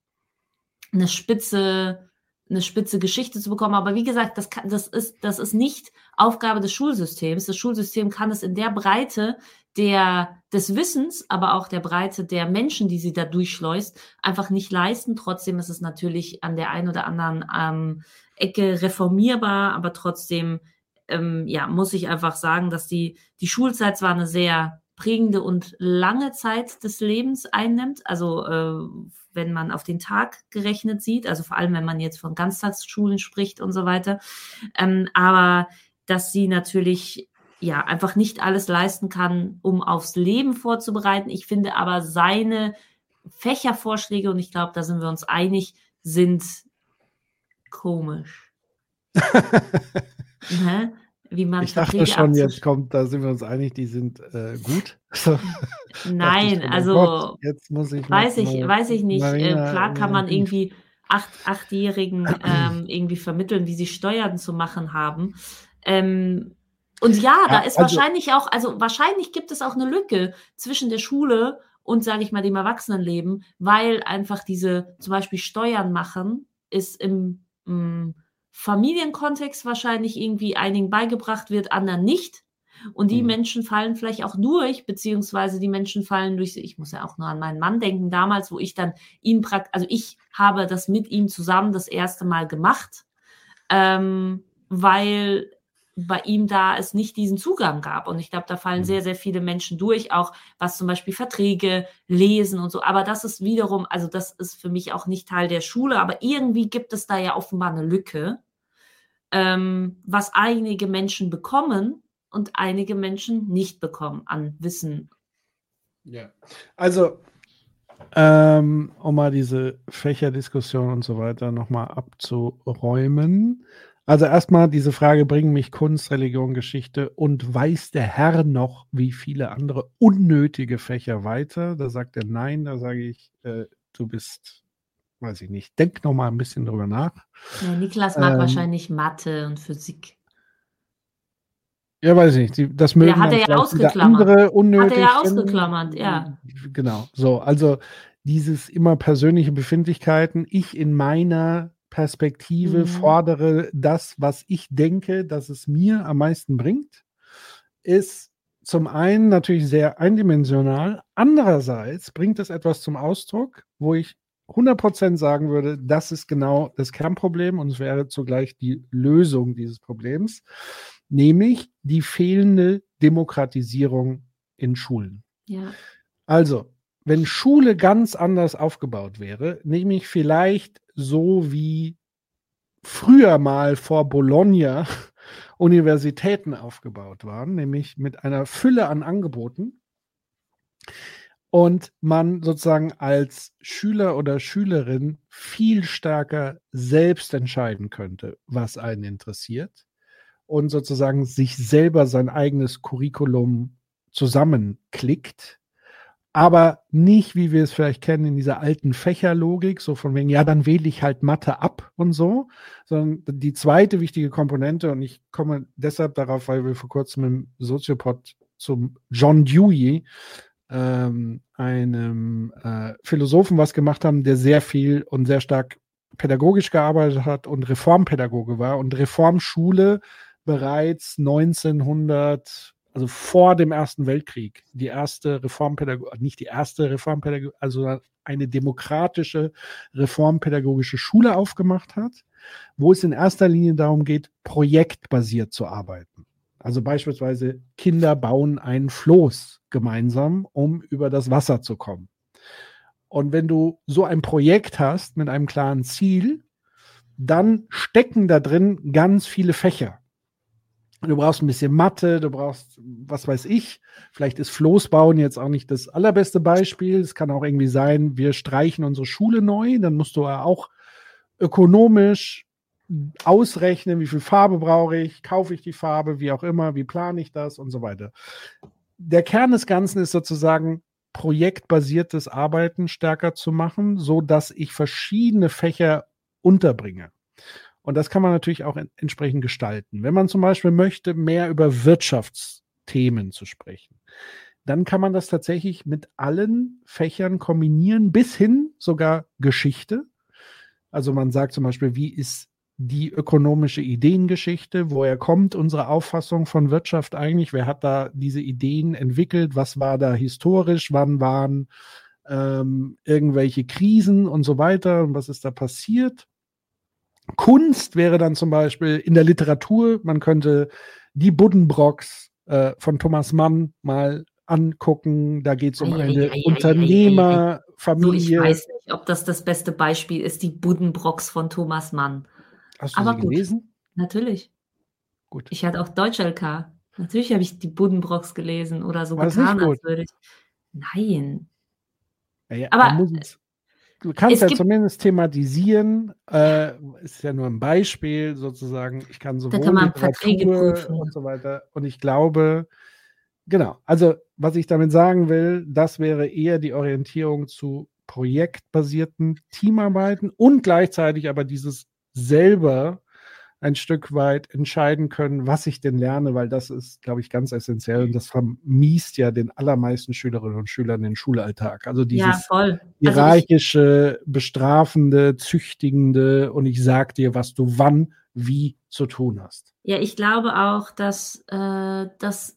eine spitze, eine spitze Geschichte zu bekommen. Aber wie gesagt, das, kann, das, ist, das ist nicht Aufgabe des Schulsystems. Das Schulsystem kann es in der Breite der, des Wissens, aber auch der Breite der Menschen, die sie da durchschleust, einfach nicht leisten. Trotzdem ist es natürlich an der einen oder anderen ähm, Ecke reformierbar, aber trotzdem ähm, ja, muss ich einfach sagen, dass die, die Schulzeit zwar eine sehr prägende und lange Zeit des Lebens einnimmt, also äh, wenn man auf den Tag gerechnet sieht, also vor allem wenn man jetzt von Ganztagsschulen spricht und so weiter, ähm, aber dass sie natürlich ja einfach nicht alles leisten kann, um aufs Leben vorzubereiten. Ich finde aber seine Fächervorschläge, und ich glaube, da sind wir uns einig, sind komisch. ne? Wie man ich dachte schon, jetzt kommt, da sind wir uns einig, die sind äh, gut. Nein, ich, also Gott, jetzt muss ich weiß ich, weiß ich nicht. Marina, äh, klar kann man irgendwie acht, Achtjährigen ähm, irgendwie vermitteln, wie sie Steuern zu machen haben. Ähm, und ja, da ist also, wahrscheinlich auch, also wahrscheinlich gibt es auch eine Lücke zwischen der Schule und, sage ich mal, dem Erwachsenenleben, weil einfach diese zum Beispiel Steuern machen ist im, im Familienkontext wahrscheinlich irgendwie einigen beigebracht wird, anderen nicht. Und die mhm. Menschen fallen vielleicht auch durch, beziehungsweise die Menschen fallen durch, ich muss ja auch nur an meinen Mann denken, damals, wo ich dann ihn praktisch, also ich habe das mit ihm zusammen das erste Mal gemacht, ähm, weil bei ihm da es nicht diesen Zugang gab. Und ich glaube, da fallen mhm. sehr, sehr viele Menschen durch, auch was zum Beispiel Verträge lesen und so. Aber das ist wiederum, also das ist für mich auch nicht Teil der Schule, aber irgendwie gibt es da ja offenbar eine Lücke, ähm, was einige Menschen bekommen und einige Menschen nicht bekommen an Wissen. Ja, also ähm, um mal diese Fächerdiskussion und so weiter nochmal abzuräumen. Also erstmal diese Frage, bringen mich Kunst, Religion, Geschichte und weiß der Herr noch, wie viele andere unnötige Fächer weiter? Da sagt er nein, da sage ich, äh, du bist, weiß ich nicht, denk noch mal ein bisschen drüber nach. Ja, Niklas mag ähm, wahrscheinlich Mathe und Physik. Ja, weiß ich nicht. Das mögen ja, hat er ja ausgeklammert. Andere unnötig hat er ja ausgeklammert, ja. Genau. So, also dieses immer persönliche Befindlichkeiten. Ich in meiner Perspektive mhm. fordere das, was ich denke, dass es mir am meisten bringt, ist zum einen natürlich sehr eindimensional. Andererseits bringt es etwas zum Ausdruck, wo ich 100% sagen würde, das ist genau das Kernproblem und es wäre zugleich die Lösung dieses Problems, nämlich die fehlende Demokratisierung in Schulen. Ja. Also, wenn Schule ganz anders aufgebaut wäre, nämlich vielleicht so wie früher mal vor Bologna Universitäten aufgebaut waren, nämlich mit einer Fülle an Angeboten und man sozusagen als Schüler oder Schülerin viel stärker selbst entscheiden könnte, was einen interessiert und sozusagen sich selber sein eigenes Curriculum zusammenklickt aber nicht, wie wir es vielleicht kennen, in dieser alten Fächerlogik, so von wegen, ja, dann wähle ich halt Mathe ab und so, sondern die zweite wichtige Komponente, und ich komme deshalb darauf, weil wir vor kurzem im Soziopod zum John Dewey, ähm, einem äh, Philosophen, was gemacht haben, der sehr viel und sehr stark pädagogisch gearbeitet hat und Reformpädagoge war und Reformschule bereits 1900 also vor dem Ersten Weltkrieg, die erste Reformpädagogik, nicht die erste Reformpädagogik, also eine demokratische reformpädagogische Schule aufgemacht hat, wo es in erster Linie darum geht, projektbasiert zu arbeiten. Also beispielsweise Kinder bauen ein Floß gemeinsam, um über das Wasser zu kommen. Und wenn du so ein Projekt hast mit einem klaren Ziel, dann stecken da drin ganz viele Fächer. Du brauchst ein bisschen Mathe, du brauchst, was weiß ich, vielleicht ist Floßbauen jetzt auch nicht das allerbeste Beispiel. Es kann auch irgendwie sein, wir streichen unsere Schule neu, dann musst du auch ökonomisch ausrechnen, wie viel Farbe brauche ich, kaufe ich die Farbe, wie auch immer, wie plane ich das und so weiter. Der Kern des Ganzen ist sozusagen projektbasiertes Arbeiten stärker zu machen, so dass ich verschiedene Fächer unterbringe. Und das kann man natürlich auch entsprechend gestalten. Wenn man zum Beispiel möchte, mehr über Wirtschaftsthemen zu sprechen, dann kann man das tatsächlich mit allen Fächern kombinieren, bis hin sogar Geschichte. Also man sagt zum Beispiel, wie ist die ökonomische Ideengeschichte, woher kommt unsere Auffassung von Wirtschaft eigentlich, wer hat da diese Ideen entwickelt, was war da historisch, wann waren ähm, irgendwelche Krisen und so weiter und was ist da passiert. Kunst wäre dann zum Beispiel in der Literatur, man könnte die Buddenbrocks äh, von Thomas Mann mal angucken. Da geht es um eine Unternehmerfamilie. So, ich weiß nicht, ob das das beste Beispiel ist, die Buddenbrocks von Thomas Mann. Hast du Aber sie gelesen? Gut, natürlich. Gut. Ich hatte auch Deutsch-LK. Natürlich habe ich die Buddenbrocks gelesen oder so War getan, als würde ich. Nein. Ja, ja, Aber du kannst ja zumindest thematisieren, äh, ist ja nur ein Beispiel sozusagen. Ich kann sowohl kann Literatur und so weiter. Und ich glaube, genau, also was ich damit sagen will, das wäre eher die Orientierung zu projektbasierten Teamarbeiten und gleichzeitig aber dieses selber ein Stück weit entscheiden können, was ich denn lerne, weil das ist, glaube ich, ganz essentiell und das vermiest ja den allermeisten Schülerinnen und Schülern den Schulalltag. Also dieses ja, also hierarchische, bestrafende, züchtigende und ich sag dir, was du wann, wie zu tun hast. Ja, ich glaube auch, dass äh, das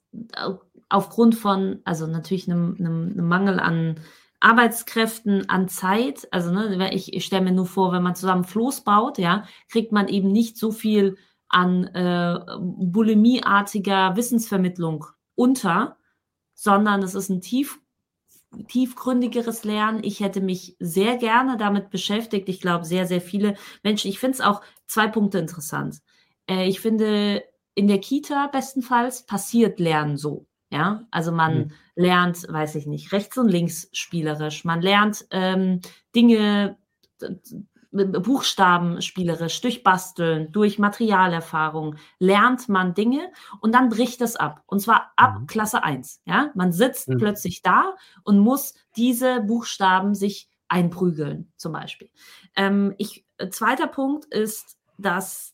aufgrund von, also natürlich einem, einem, einem Mangel an Arbeitskräften an Zeit, also ne, ich, ich stelle mir nur vor, wenn man zusammen Floß baut, ja, kriegt man eben nicht so viel an äh, bulimieartiger Wissensvermittlung unter, sondern es ist ein tief, tiefgründigeres Lernen. Ich hätte mich sehr gerne damit beschäftigt. Ich glaube, sehr, sehr viele Menschen. Ich finde es auch zwei Punkte interessant. Äh, ich finde, in der Kita bestenfalls passiert Lernen so. Ja, also man mhm. lernt, weiß ich nicht, rechts und links spielerisch. Man lernt ähm, Dinge, Buchstaben spielerisch, durch Basteln, durch Materialerfahrung, lernt man Dinge und dann bricht es ab. Und zwar ab mhm. Klasse 1. Ja, man sitzt mhm. plötzlich da und muss diese Buchstaben sich einprügeln, zum Beispiel. Ähm, ich, äh, zweiter Punkt ist, dass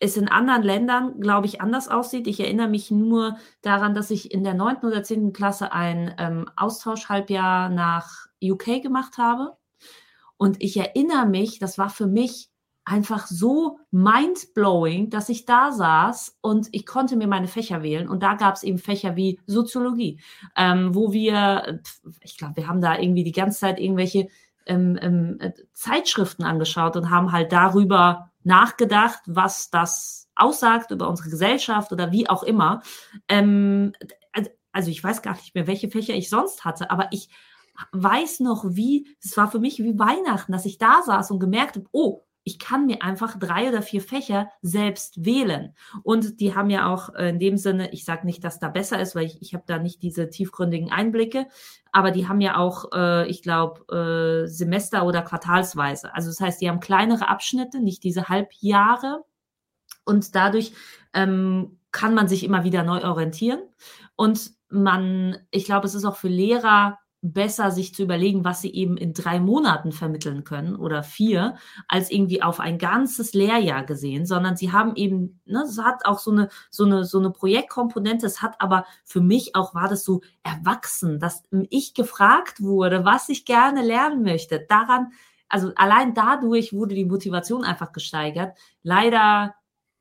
es in anderen Ländern, glaube ich, anders aussieht. Ich erinnere mich nur daran, dass ich in der neunten oder zehnten Klasse ein ähm, Austauschhalbjahr nach UK gemacht habe. Und ich erinnere mich, das war für mich einfach so mindblowing, dass ich da saß und ich konnte mir meine Fächer wählen. Und da gab es eben Fächer wie Soziologie, ähm, wo wir, ich glaube, wir haben da irgendwie die ganze Zeit irgendwelche ähm, ähm, Zeitschriften angeschaut und haben halt darüber nachgedacht, was das aussagt über unsere Gesellschaft oder wie auch immer. Ähm, also ich weiß gar nicht mehr, welche Fächer ich sonst hatte, aber ich weiß noch, wie, es war für mich wie Weihnachten, dass ich da saß und gemerkt habe, oh, ich kann mir einfach drei oder vier Fächer selbst wählen. Und die haben ja auch in dem Sinne, ich sage nicht, dass da besser ist, weil ich, ich habe da nicht diese tiefgründigen Einblicke, aber die haben ja auch, äh, ich glaube, äh, Semester- oder Quartalsweise. Also das heißt, die haben kleinere Abschnitte, nicht diese Halbjahre. Und dadurch ähm, kann man sich immer wieder neu orientieren. Und man, ich glaube, es ist auch für Lehrer besser, sich zu überlegen, was sie eben in drei Monaten vermitteln können oder vier, als irgendwie auf ein ganzes Lehrjahr gesehen, sondern sie haben eben, ne, es hat auch so eine, so eine, so eine Projektkomponente, es hat aber für mich auch war das so erwachsen, dass ich gefragt wurde, was ich gerne lernen möchte. Daran, also allein dadurch wurde die Motivation einfach gesteigert. Leider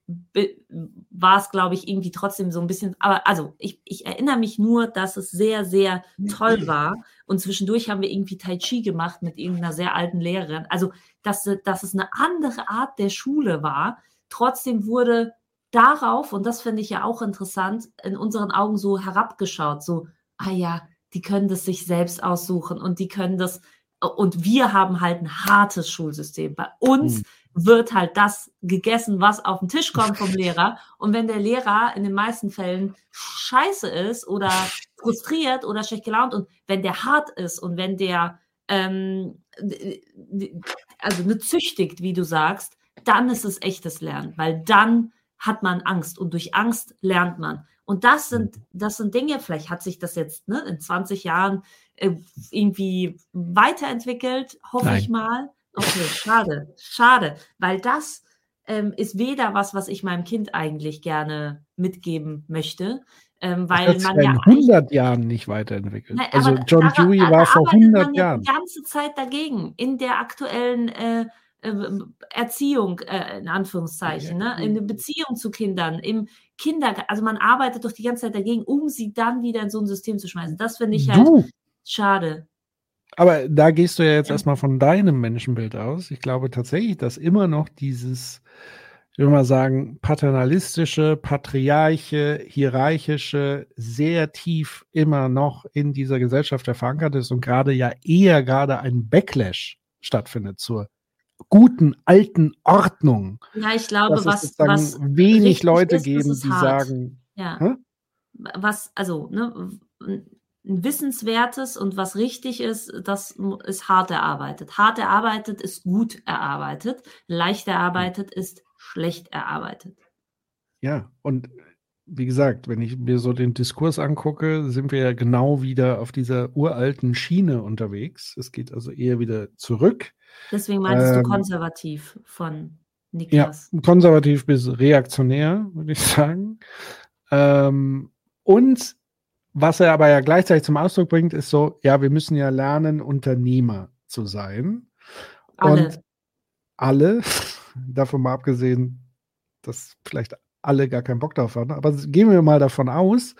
war es, glaube ich, irgendwie trotzdem so ein bisschen, aber also ich, ich erinnere mich nur, dass es sehr, sehr toll war. Und zwischendurch haben wir irgendwie Tai Chi gemacht mit irgendeiner sehr alten Lehrerin. Also, dass, dass es eine andere Art der Schule war. Trotzdem wurde darauf, und das finde ich ja auch interessant, in unseren Augen so herabgeschaut, so, ah ja, die können das sich selbst aussuchen und die können das, und wir haben halt ein hartes Schulsystem. Bei uns hm wird halt das gegessen, was auf den Tisch kommt vom Lehrer. Und wenn der Lehrer in den meisten Fällen scheiße ist oder frustriert oder schlecht gelaunt und wenn der hart ist und wenn der ähm, also ne, züchtigt, wie du sagst, dann ist es echtes Lernen, weil dann hat man Angst und durch Angst lernt man. Und das sind, das sind Dinge, vielleicht hat sich das jetzt ne, in 20 Jahren äh, irgendwie weiterentwickelt, hoffe Nein. ich mal. Okay, schade, schade, weil das ähm, ist weder was, was ich meinem Kind eigentlich gerne mitgeben möchte, ähm, weil das man ja in 100 Jahren nicht weiterentwickelt. Nein, also John Dewey war vor 100 Jahren. Die ganze Zeit dagegen in der aktuellen äh, äh, Erziehung, äh, in Anführungszeichen, ne? in der Beziehung zu Kindern, im Kindergarten. Also man arbeitet doch die ganze Zeit dagegen, um sie dann wieder in so ein System zu schmeißen. Das finde ich halt du. schade. Aber da gehst du ja jetzt erstmal von deinem Menschenbild aus. Ich glaube tatsächlich, dass immer noch dieses, ich will mal sagen, paternalistische, patriarche, hierarchische, sehr tief immer noch in dieser Gesellschaft verankert ist und gerade ja eher gerade ein Backlash stattfindet zur guten alten Ordnung. Ja, ich glaube, was, was wenig Leute ist, geben, die hart. sagen. Ja. Hä? Was, also, ne, wissenswertes und was richtig ist, das ist hart erarbeitet. Hart erarbeitet ist gut erarbeitet. Leicht erarbeitet ist schlecht erarbeitet. Ja, und wie gesagt, wenn ich mir so den Diskurs angucke, sind wir ja genau wieder auf dieser uralten Schiene unterwegs. Es geht also eher wieder zurück. Deswegen meinst ähm, du konservativ von Niklas? Ja, konservativ bis reaktionär, würde ich sagen. Ähm, und was er aber ja gleichzeitig zum Ausdruck bringt, ist so, ja, wir müssen ja lernen, Unternehmer zu sein. Alle. Und alle, davon mal abgesehen, dass vielleicht alle gar keinen Bock darauf haben, aber gehen wir mal davon aus,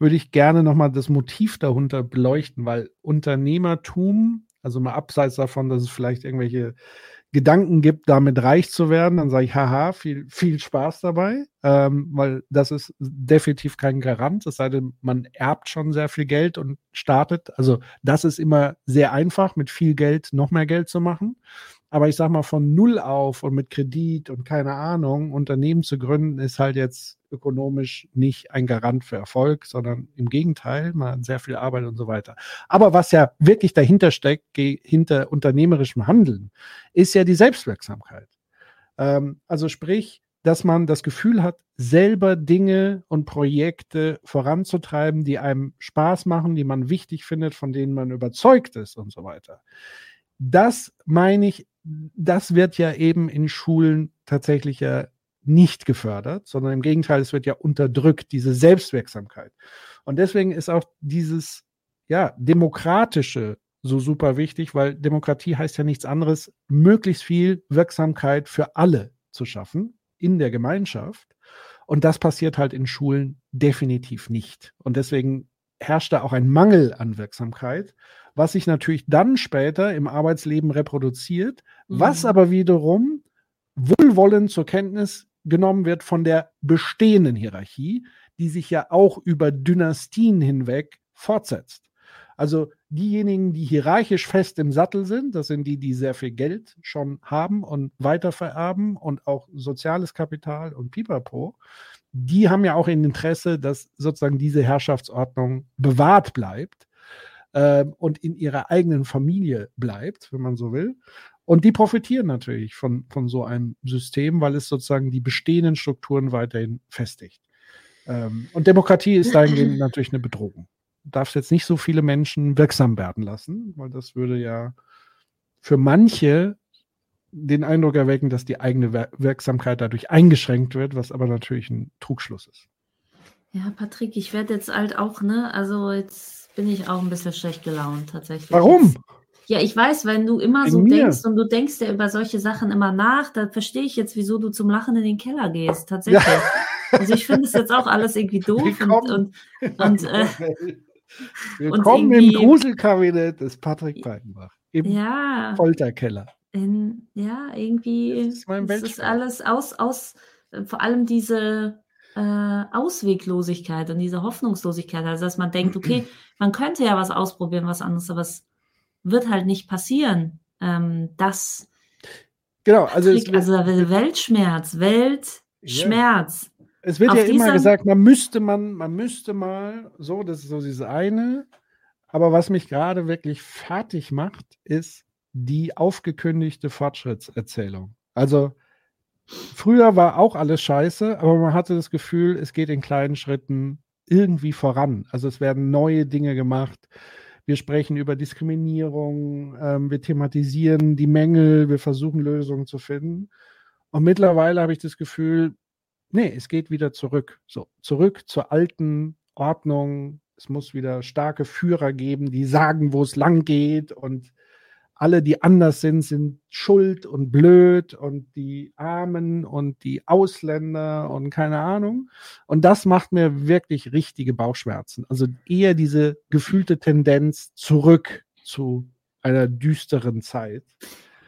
würde ich gerne nochmal das Motiv darunter beleuchten, weil Unternehmertum, also mal abseits davon, dass es vielleicht irgendwelche Gedanken gibt, damit reich zu werden, dann sage ich, haha, viel, viel Spaß dabei, ähm, weil das ist definitiv kein Garant, es sei denn, man erbt schon sehr viel Geld und startet. Also das ist immer sehr einfach, mit viel Geld noch mehr Geld zu machen. Aber ich sag mal, von null auf und mit Kredit und keine Ahnung, Unternehmen zu gründen, ist halt jetzt ökonomisch nicht ein Garant für Erfolg, sondern im Gegenteil, man hat sehr viel Arbeit und so weiter. Aber was ja wirklich dahinter steckt, hinter unternehmerischem Handeln, ist ja die Selbstwirksamkeit. Ähm, also sprich, dass man das Gefühl hat, selber Dinge und Projekte voranzutreiben, die einem Spaß machen, die man wichtig findet, von denen man überzeugt ist und so weiter. Das meine ich, das wird ja eben in Schulen tatsächlich ja nicht gefördert, sondern im Gegenteil, es wird ja unterdrückt, diese Selbstwirksamkeit. Und deswegen ist auch dieses, ja, demokratische so super wichtig, weil Demokratie heißt ja nichts anderes, möglichst viel Wirksamkeit für alle zu schaffen in der Gemeinschaft. Und das passiert halt in Schulen definitiv nicht. Und deswegen herrscht da auch ein Mangel an Wirksamkeit was sich natürlich dann später im Arbeitsleben reproduziert, mhm. was aber wiederum wohlwollend zur Kenntnis genommen wird von der bestehenden Hierarchie, die sich ja auch über Dynastien hinweg fortsetzt. Also diejenigen, die hierarchisch fest im Sattel sind, das sind die, die sehr viel Geld schon haben und weitervererben und auch soziales Kapital und Pipapo, die haben ja auch ein Interesse, dass sozusagen diese Herrschaftsordnung bewahrt bleibt äh, und in ihrer eigenen Familie bleibt, wenn man so will. Und die profitieren natürlich von, von so einem System, weil es sozusagen die bestehenden Strukturen weiterhin festigt. Ähm, und Demokratie ist dahingehend natürlich eine Bedrohung. Du darfst jetzt nicht so viele Menschen wirksam werden lassen, weil das würde ja für manche den Eindruck erwecken, dass die eigene Wirksamkeit dadurch eingeschränkt wird, was aber natürlich ein Trugschluss ist. Ja, Patrick, ich werde jetzt halt auch, ne, also jetzt bin ich auch ein bisschen schlecht gelaunt tatsächlich. Warum? Ja, ich weiß, wenn du immer Bei so mir. denkst und du denkst ja über solche Sachen immer nach, da verstehe ich jetzt, wieso du zum Lachen in den Keller gehst, tatsächlich. Ja. Also ich finde es jetzt auch alles irgendwie doof Willkommen. und, und, und äh, Willkommen im Gruselkabinett des Patrick Breitenbach. Im ja, Folterkeller. In, ja, irgendwie das ist, das ist alles aus, aus, äh, vor allem diese äh, Ausweglosigkeit und diese Hoffnungslosigkeit. Also, dass man denkt, okay, man könnte ja was ausprobieren, was anderes, aber es wird halt nicht passieren. Ähm, das. Genau, also, Krieg, also Weltschmerz, Weltschmerz. Ja. Es wird Auf ja immer gesagt, man müsste man, man müsste mal, so, das ist so dieses eine. Aber was mich gerade wirklich fertig macht, ist die aufgekündigte Fortschrittserzählung. Also Früher war auch alles scheiße, aber man hatte das Gefühl, es geht in kleinen Schritten irgendwie voran. Also es werden neue Dinge gemacht. Wir sprechen über Diskriminierung, ähm, wir thematisieren die Mängel, wir versuchen Lösungen zu finden. Und mittlerweile habe ich das Gefühl, nee, es geht wieder zurück. So, zurück zur alten Ordnung. Es muss wieder starke Führer geben, die sagen, wo es lang geht und alle, die anders sind, sind schuld und blöd und die Armen und die Ausländer und keine Ahnung. Und das macht mir wirklich richtige Bauchschmerzen. Also eher diese gefühlte Tendenz zurück zu einer düsteren Zeit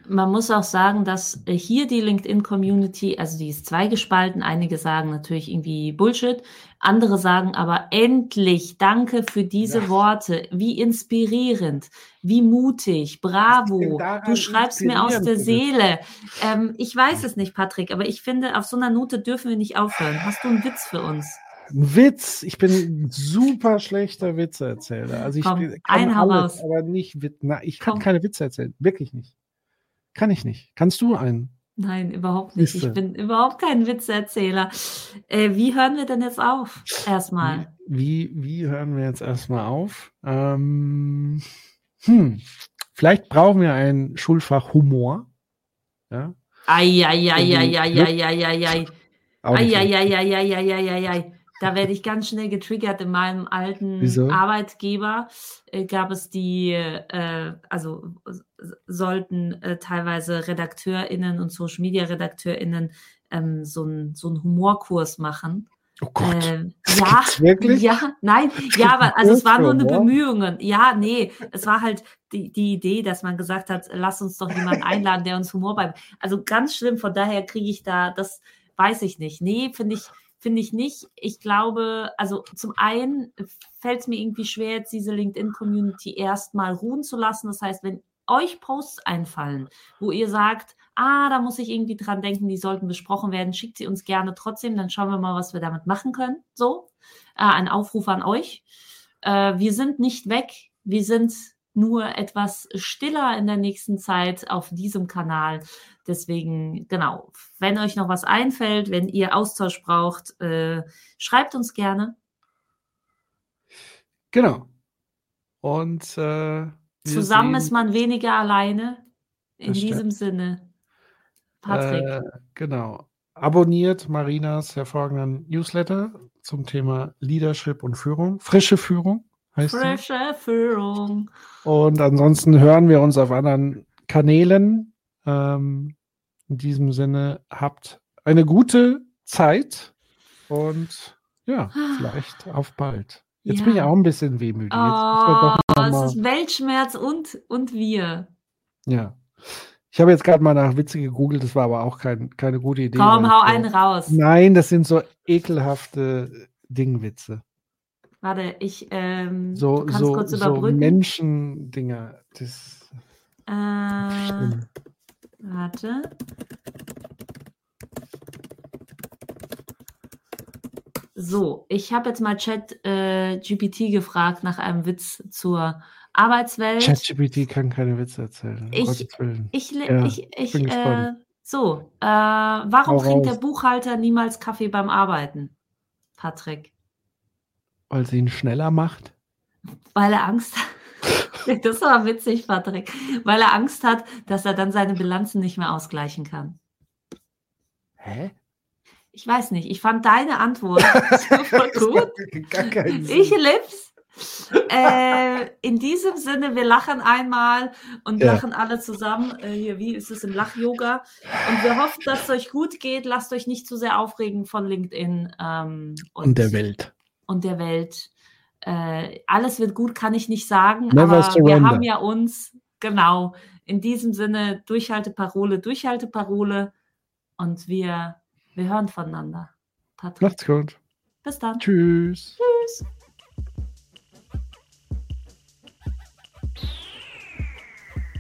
man muss auch sagen, dass äh, hier die LinkedIn-Community, also die ist zweigespalten. Einige sagen natürlich irgendwie Bullshit, andere sagen aber endlich, danke für diese ja. Worte, wie inspirierend, wie mutig, bravo, du schreibst mir aus der Seele. Ähm, ich weiß es nicht, Patrick, aber ich finde, auf so einer Note dürfen wir nicht aufhören. Hast du einen Witz für uns? Ein Witz. Ich bin ein super schlechter Witzeerzähler. Also ich Komm, kann alles, aber nicht. Na, ich kann Komm. keine Witze erzählen. Wirklich nicht. Kann ich nicht. Kannst du einen? Nein, überhaupt nicht. Ich bin überhaupt kein Witzeerzähler. Äh, wie hören wir denn jetzt auf? Erstmal. Wie, wie hören wir jetzt erstmal auf? Ähm, hm, vielleicht brauchen wir ein Schulfach Humor. Ja. Eieieiei. Eieieiei. Da werde ich ganz schnell getriggert. In meinem alten Wieso? Arbeitgeber äh, gab es die, äh, also sollten äh, teilweise RedakteurInnen und Social Media RedakteurInnen ähm, so einen so Humorkurs machen. Oh Gott. Äh, ja, wirklich? Ja, nein, ja, aber also es war nur eine Bemühung. Ja, nee, es war halt die, die Idee, dass man gesagt hat, lass uns doch jemanden einladen, der uns Humor beibringt. Also ganz schlimm, von daher kriege ich da, das weiß ich nicht. Nee, finde ich, finde ich nicht. Ich glaube, also zum einen fällt es mir irgendwie schwer, jetzt diese LinkedIn-Community erstmal ruhen zu lassen. Das heißt, wenn euch Posts einfallen, wo ihr sagt, ah, da muss ich irgendwie dran denken, die sollten besprochen werden, schickt sie uns gerne trotzdem, dann schauen wir mal, was wir damit machen können. So, äh, ein Aufruf an euch. Äh, wir sind nicht weg, wir sind nur etwas stiller in der nächsten Zeit auf diesem Kanal. Deswegen, genau, wenn euch noch was einfällt, wenn ihr Austausch braucht, äh, schreibt uns gerne. Genau. Und äh, zusammen ist man weniger alleine. In diesem Sinne. Patrick. Äh, genau. Abonniert Marinas hervorragenden Newsletter zum Thema Leadership und Führung. Frische Führung heißt Frische die. Führung. Und ansonsten hören wir uns auf anderen Kanälen. Ähm, in diesem Sinne, habt eine gute Zeit und ja, vielleicht auf bald. Jetzt ja. bin ich auch ein bisschen wehmütig. Oh, es ist Weltschmerz und, und wir. Ja. Ich habe jetzt gerade mal nach Witze gegoogelt, das war aber auch kein, keine gute Idee. Komm, hau einen raus. Nein, das sind so ekelhafte Dingwitze. Warte, ich ähm, so, so, kurz so Menschendinger. Das äh, Warte. So, ich habe jetzt mal Chat äh, GPT gefragt nach einem Witz zur Arbeitswelt. Chat GPT kann keine Witze erzählen. Ich, ich, ja, ich, ich, äh, so, äh, warum trinkt raus. der Buchhalter niemals Kaffee beim Arbeiten, Patrick? Weil sie ihn schneller macht? Weil er Angst hat. Das war witzig, Patrick, weil er Angst hat, dass er dann seine Bilanzen nicht mehr ausgleichen kann. Hä? Ich weiß nicht. Ich fand deine Antwort super gut. Ich lieb's. Äh, in diesem Sinne, wir lachen einmal und ja. lachen alle zusammen. Äh, hier, wie ist es im Lach-Yoga? Und wir hoffen, dass es euch gut geht. Lasst euch nicht zu sehr aufregen von LinkedIn ähm, und, und der Welt. Und der Welt äh, alles wird gut, kann ich nicht sagen, Never aber surrender. wir haben ja uns, genau, in diesem Sinne Durchhalteparole, Durchhalteparole und wir, wir hören voneinander. Patrick. Macht's gut. Bis dann. Tschüss. Tschüss.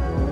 Thank you.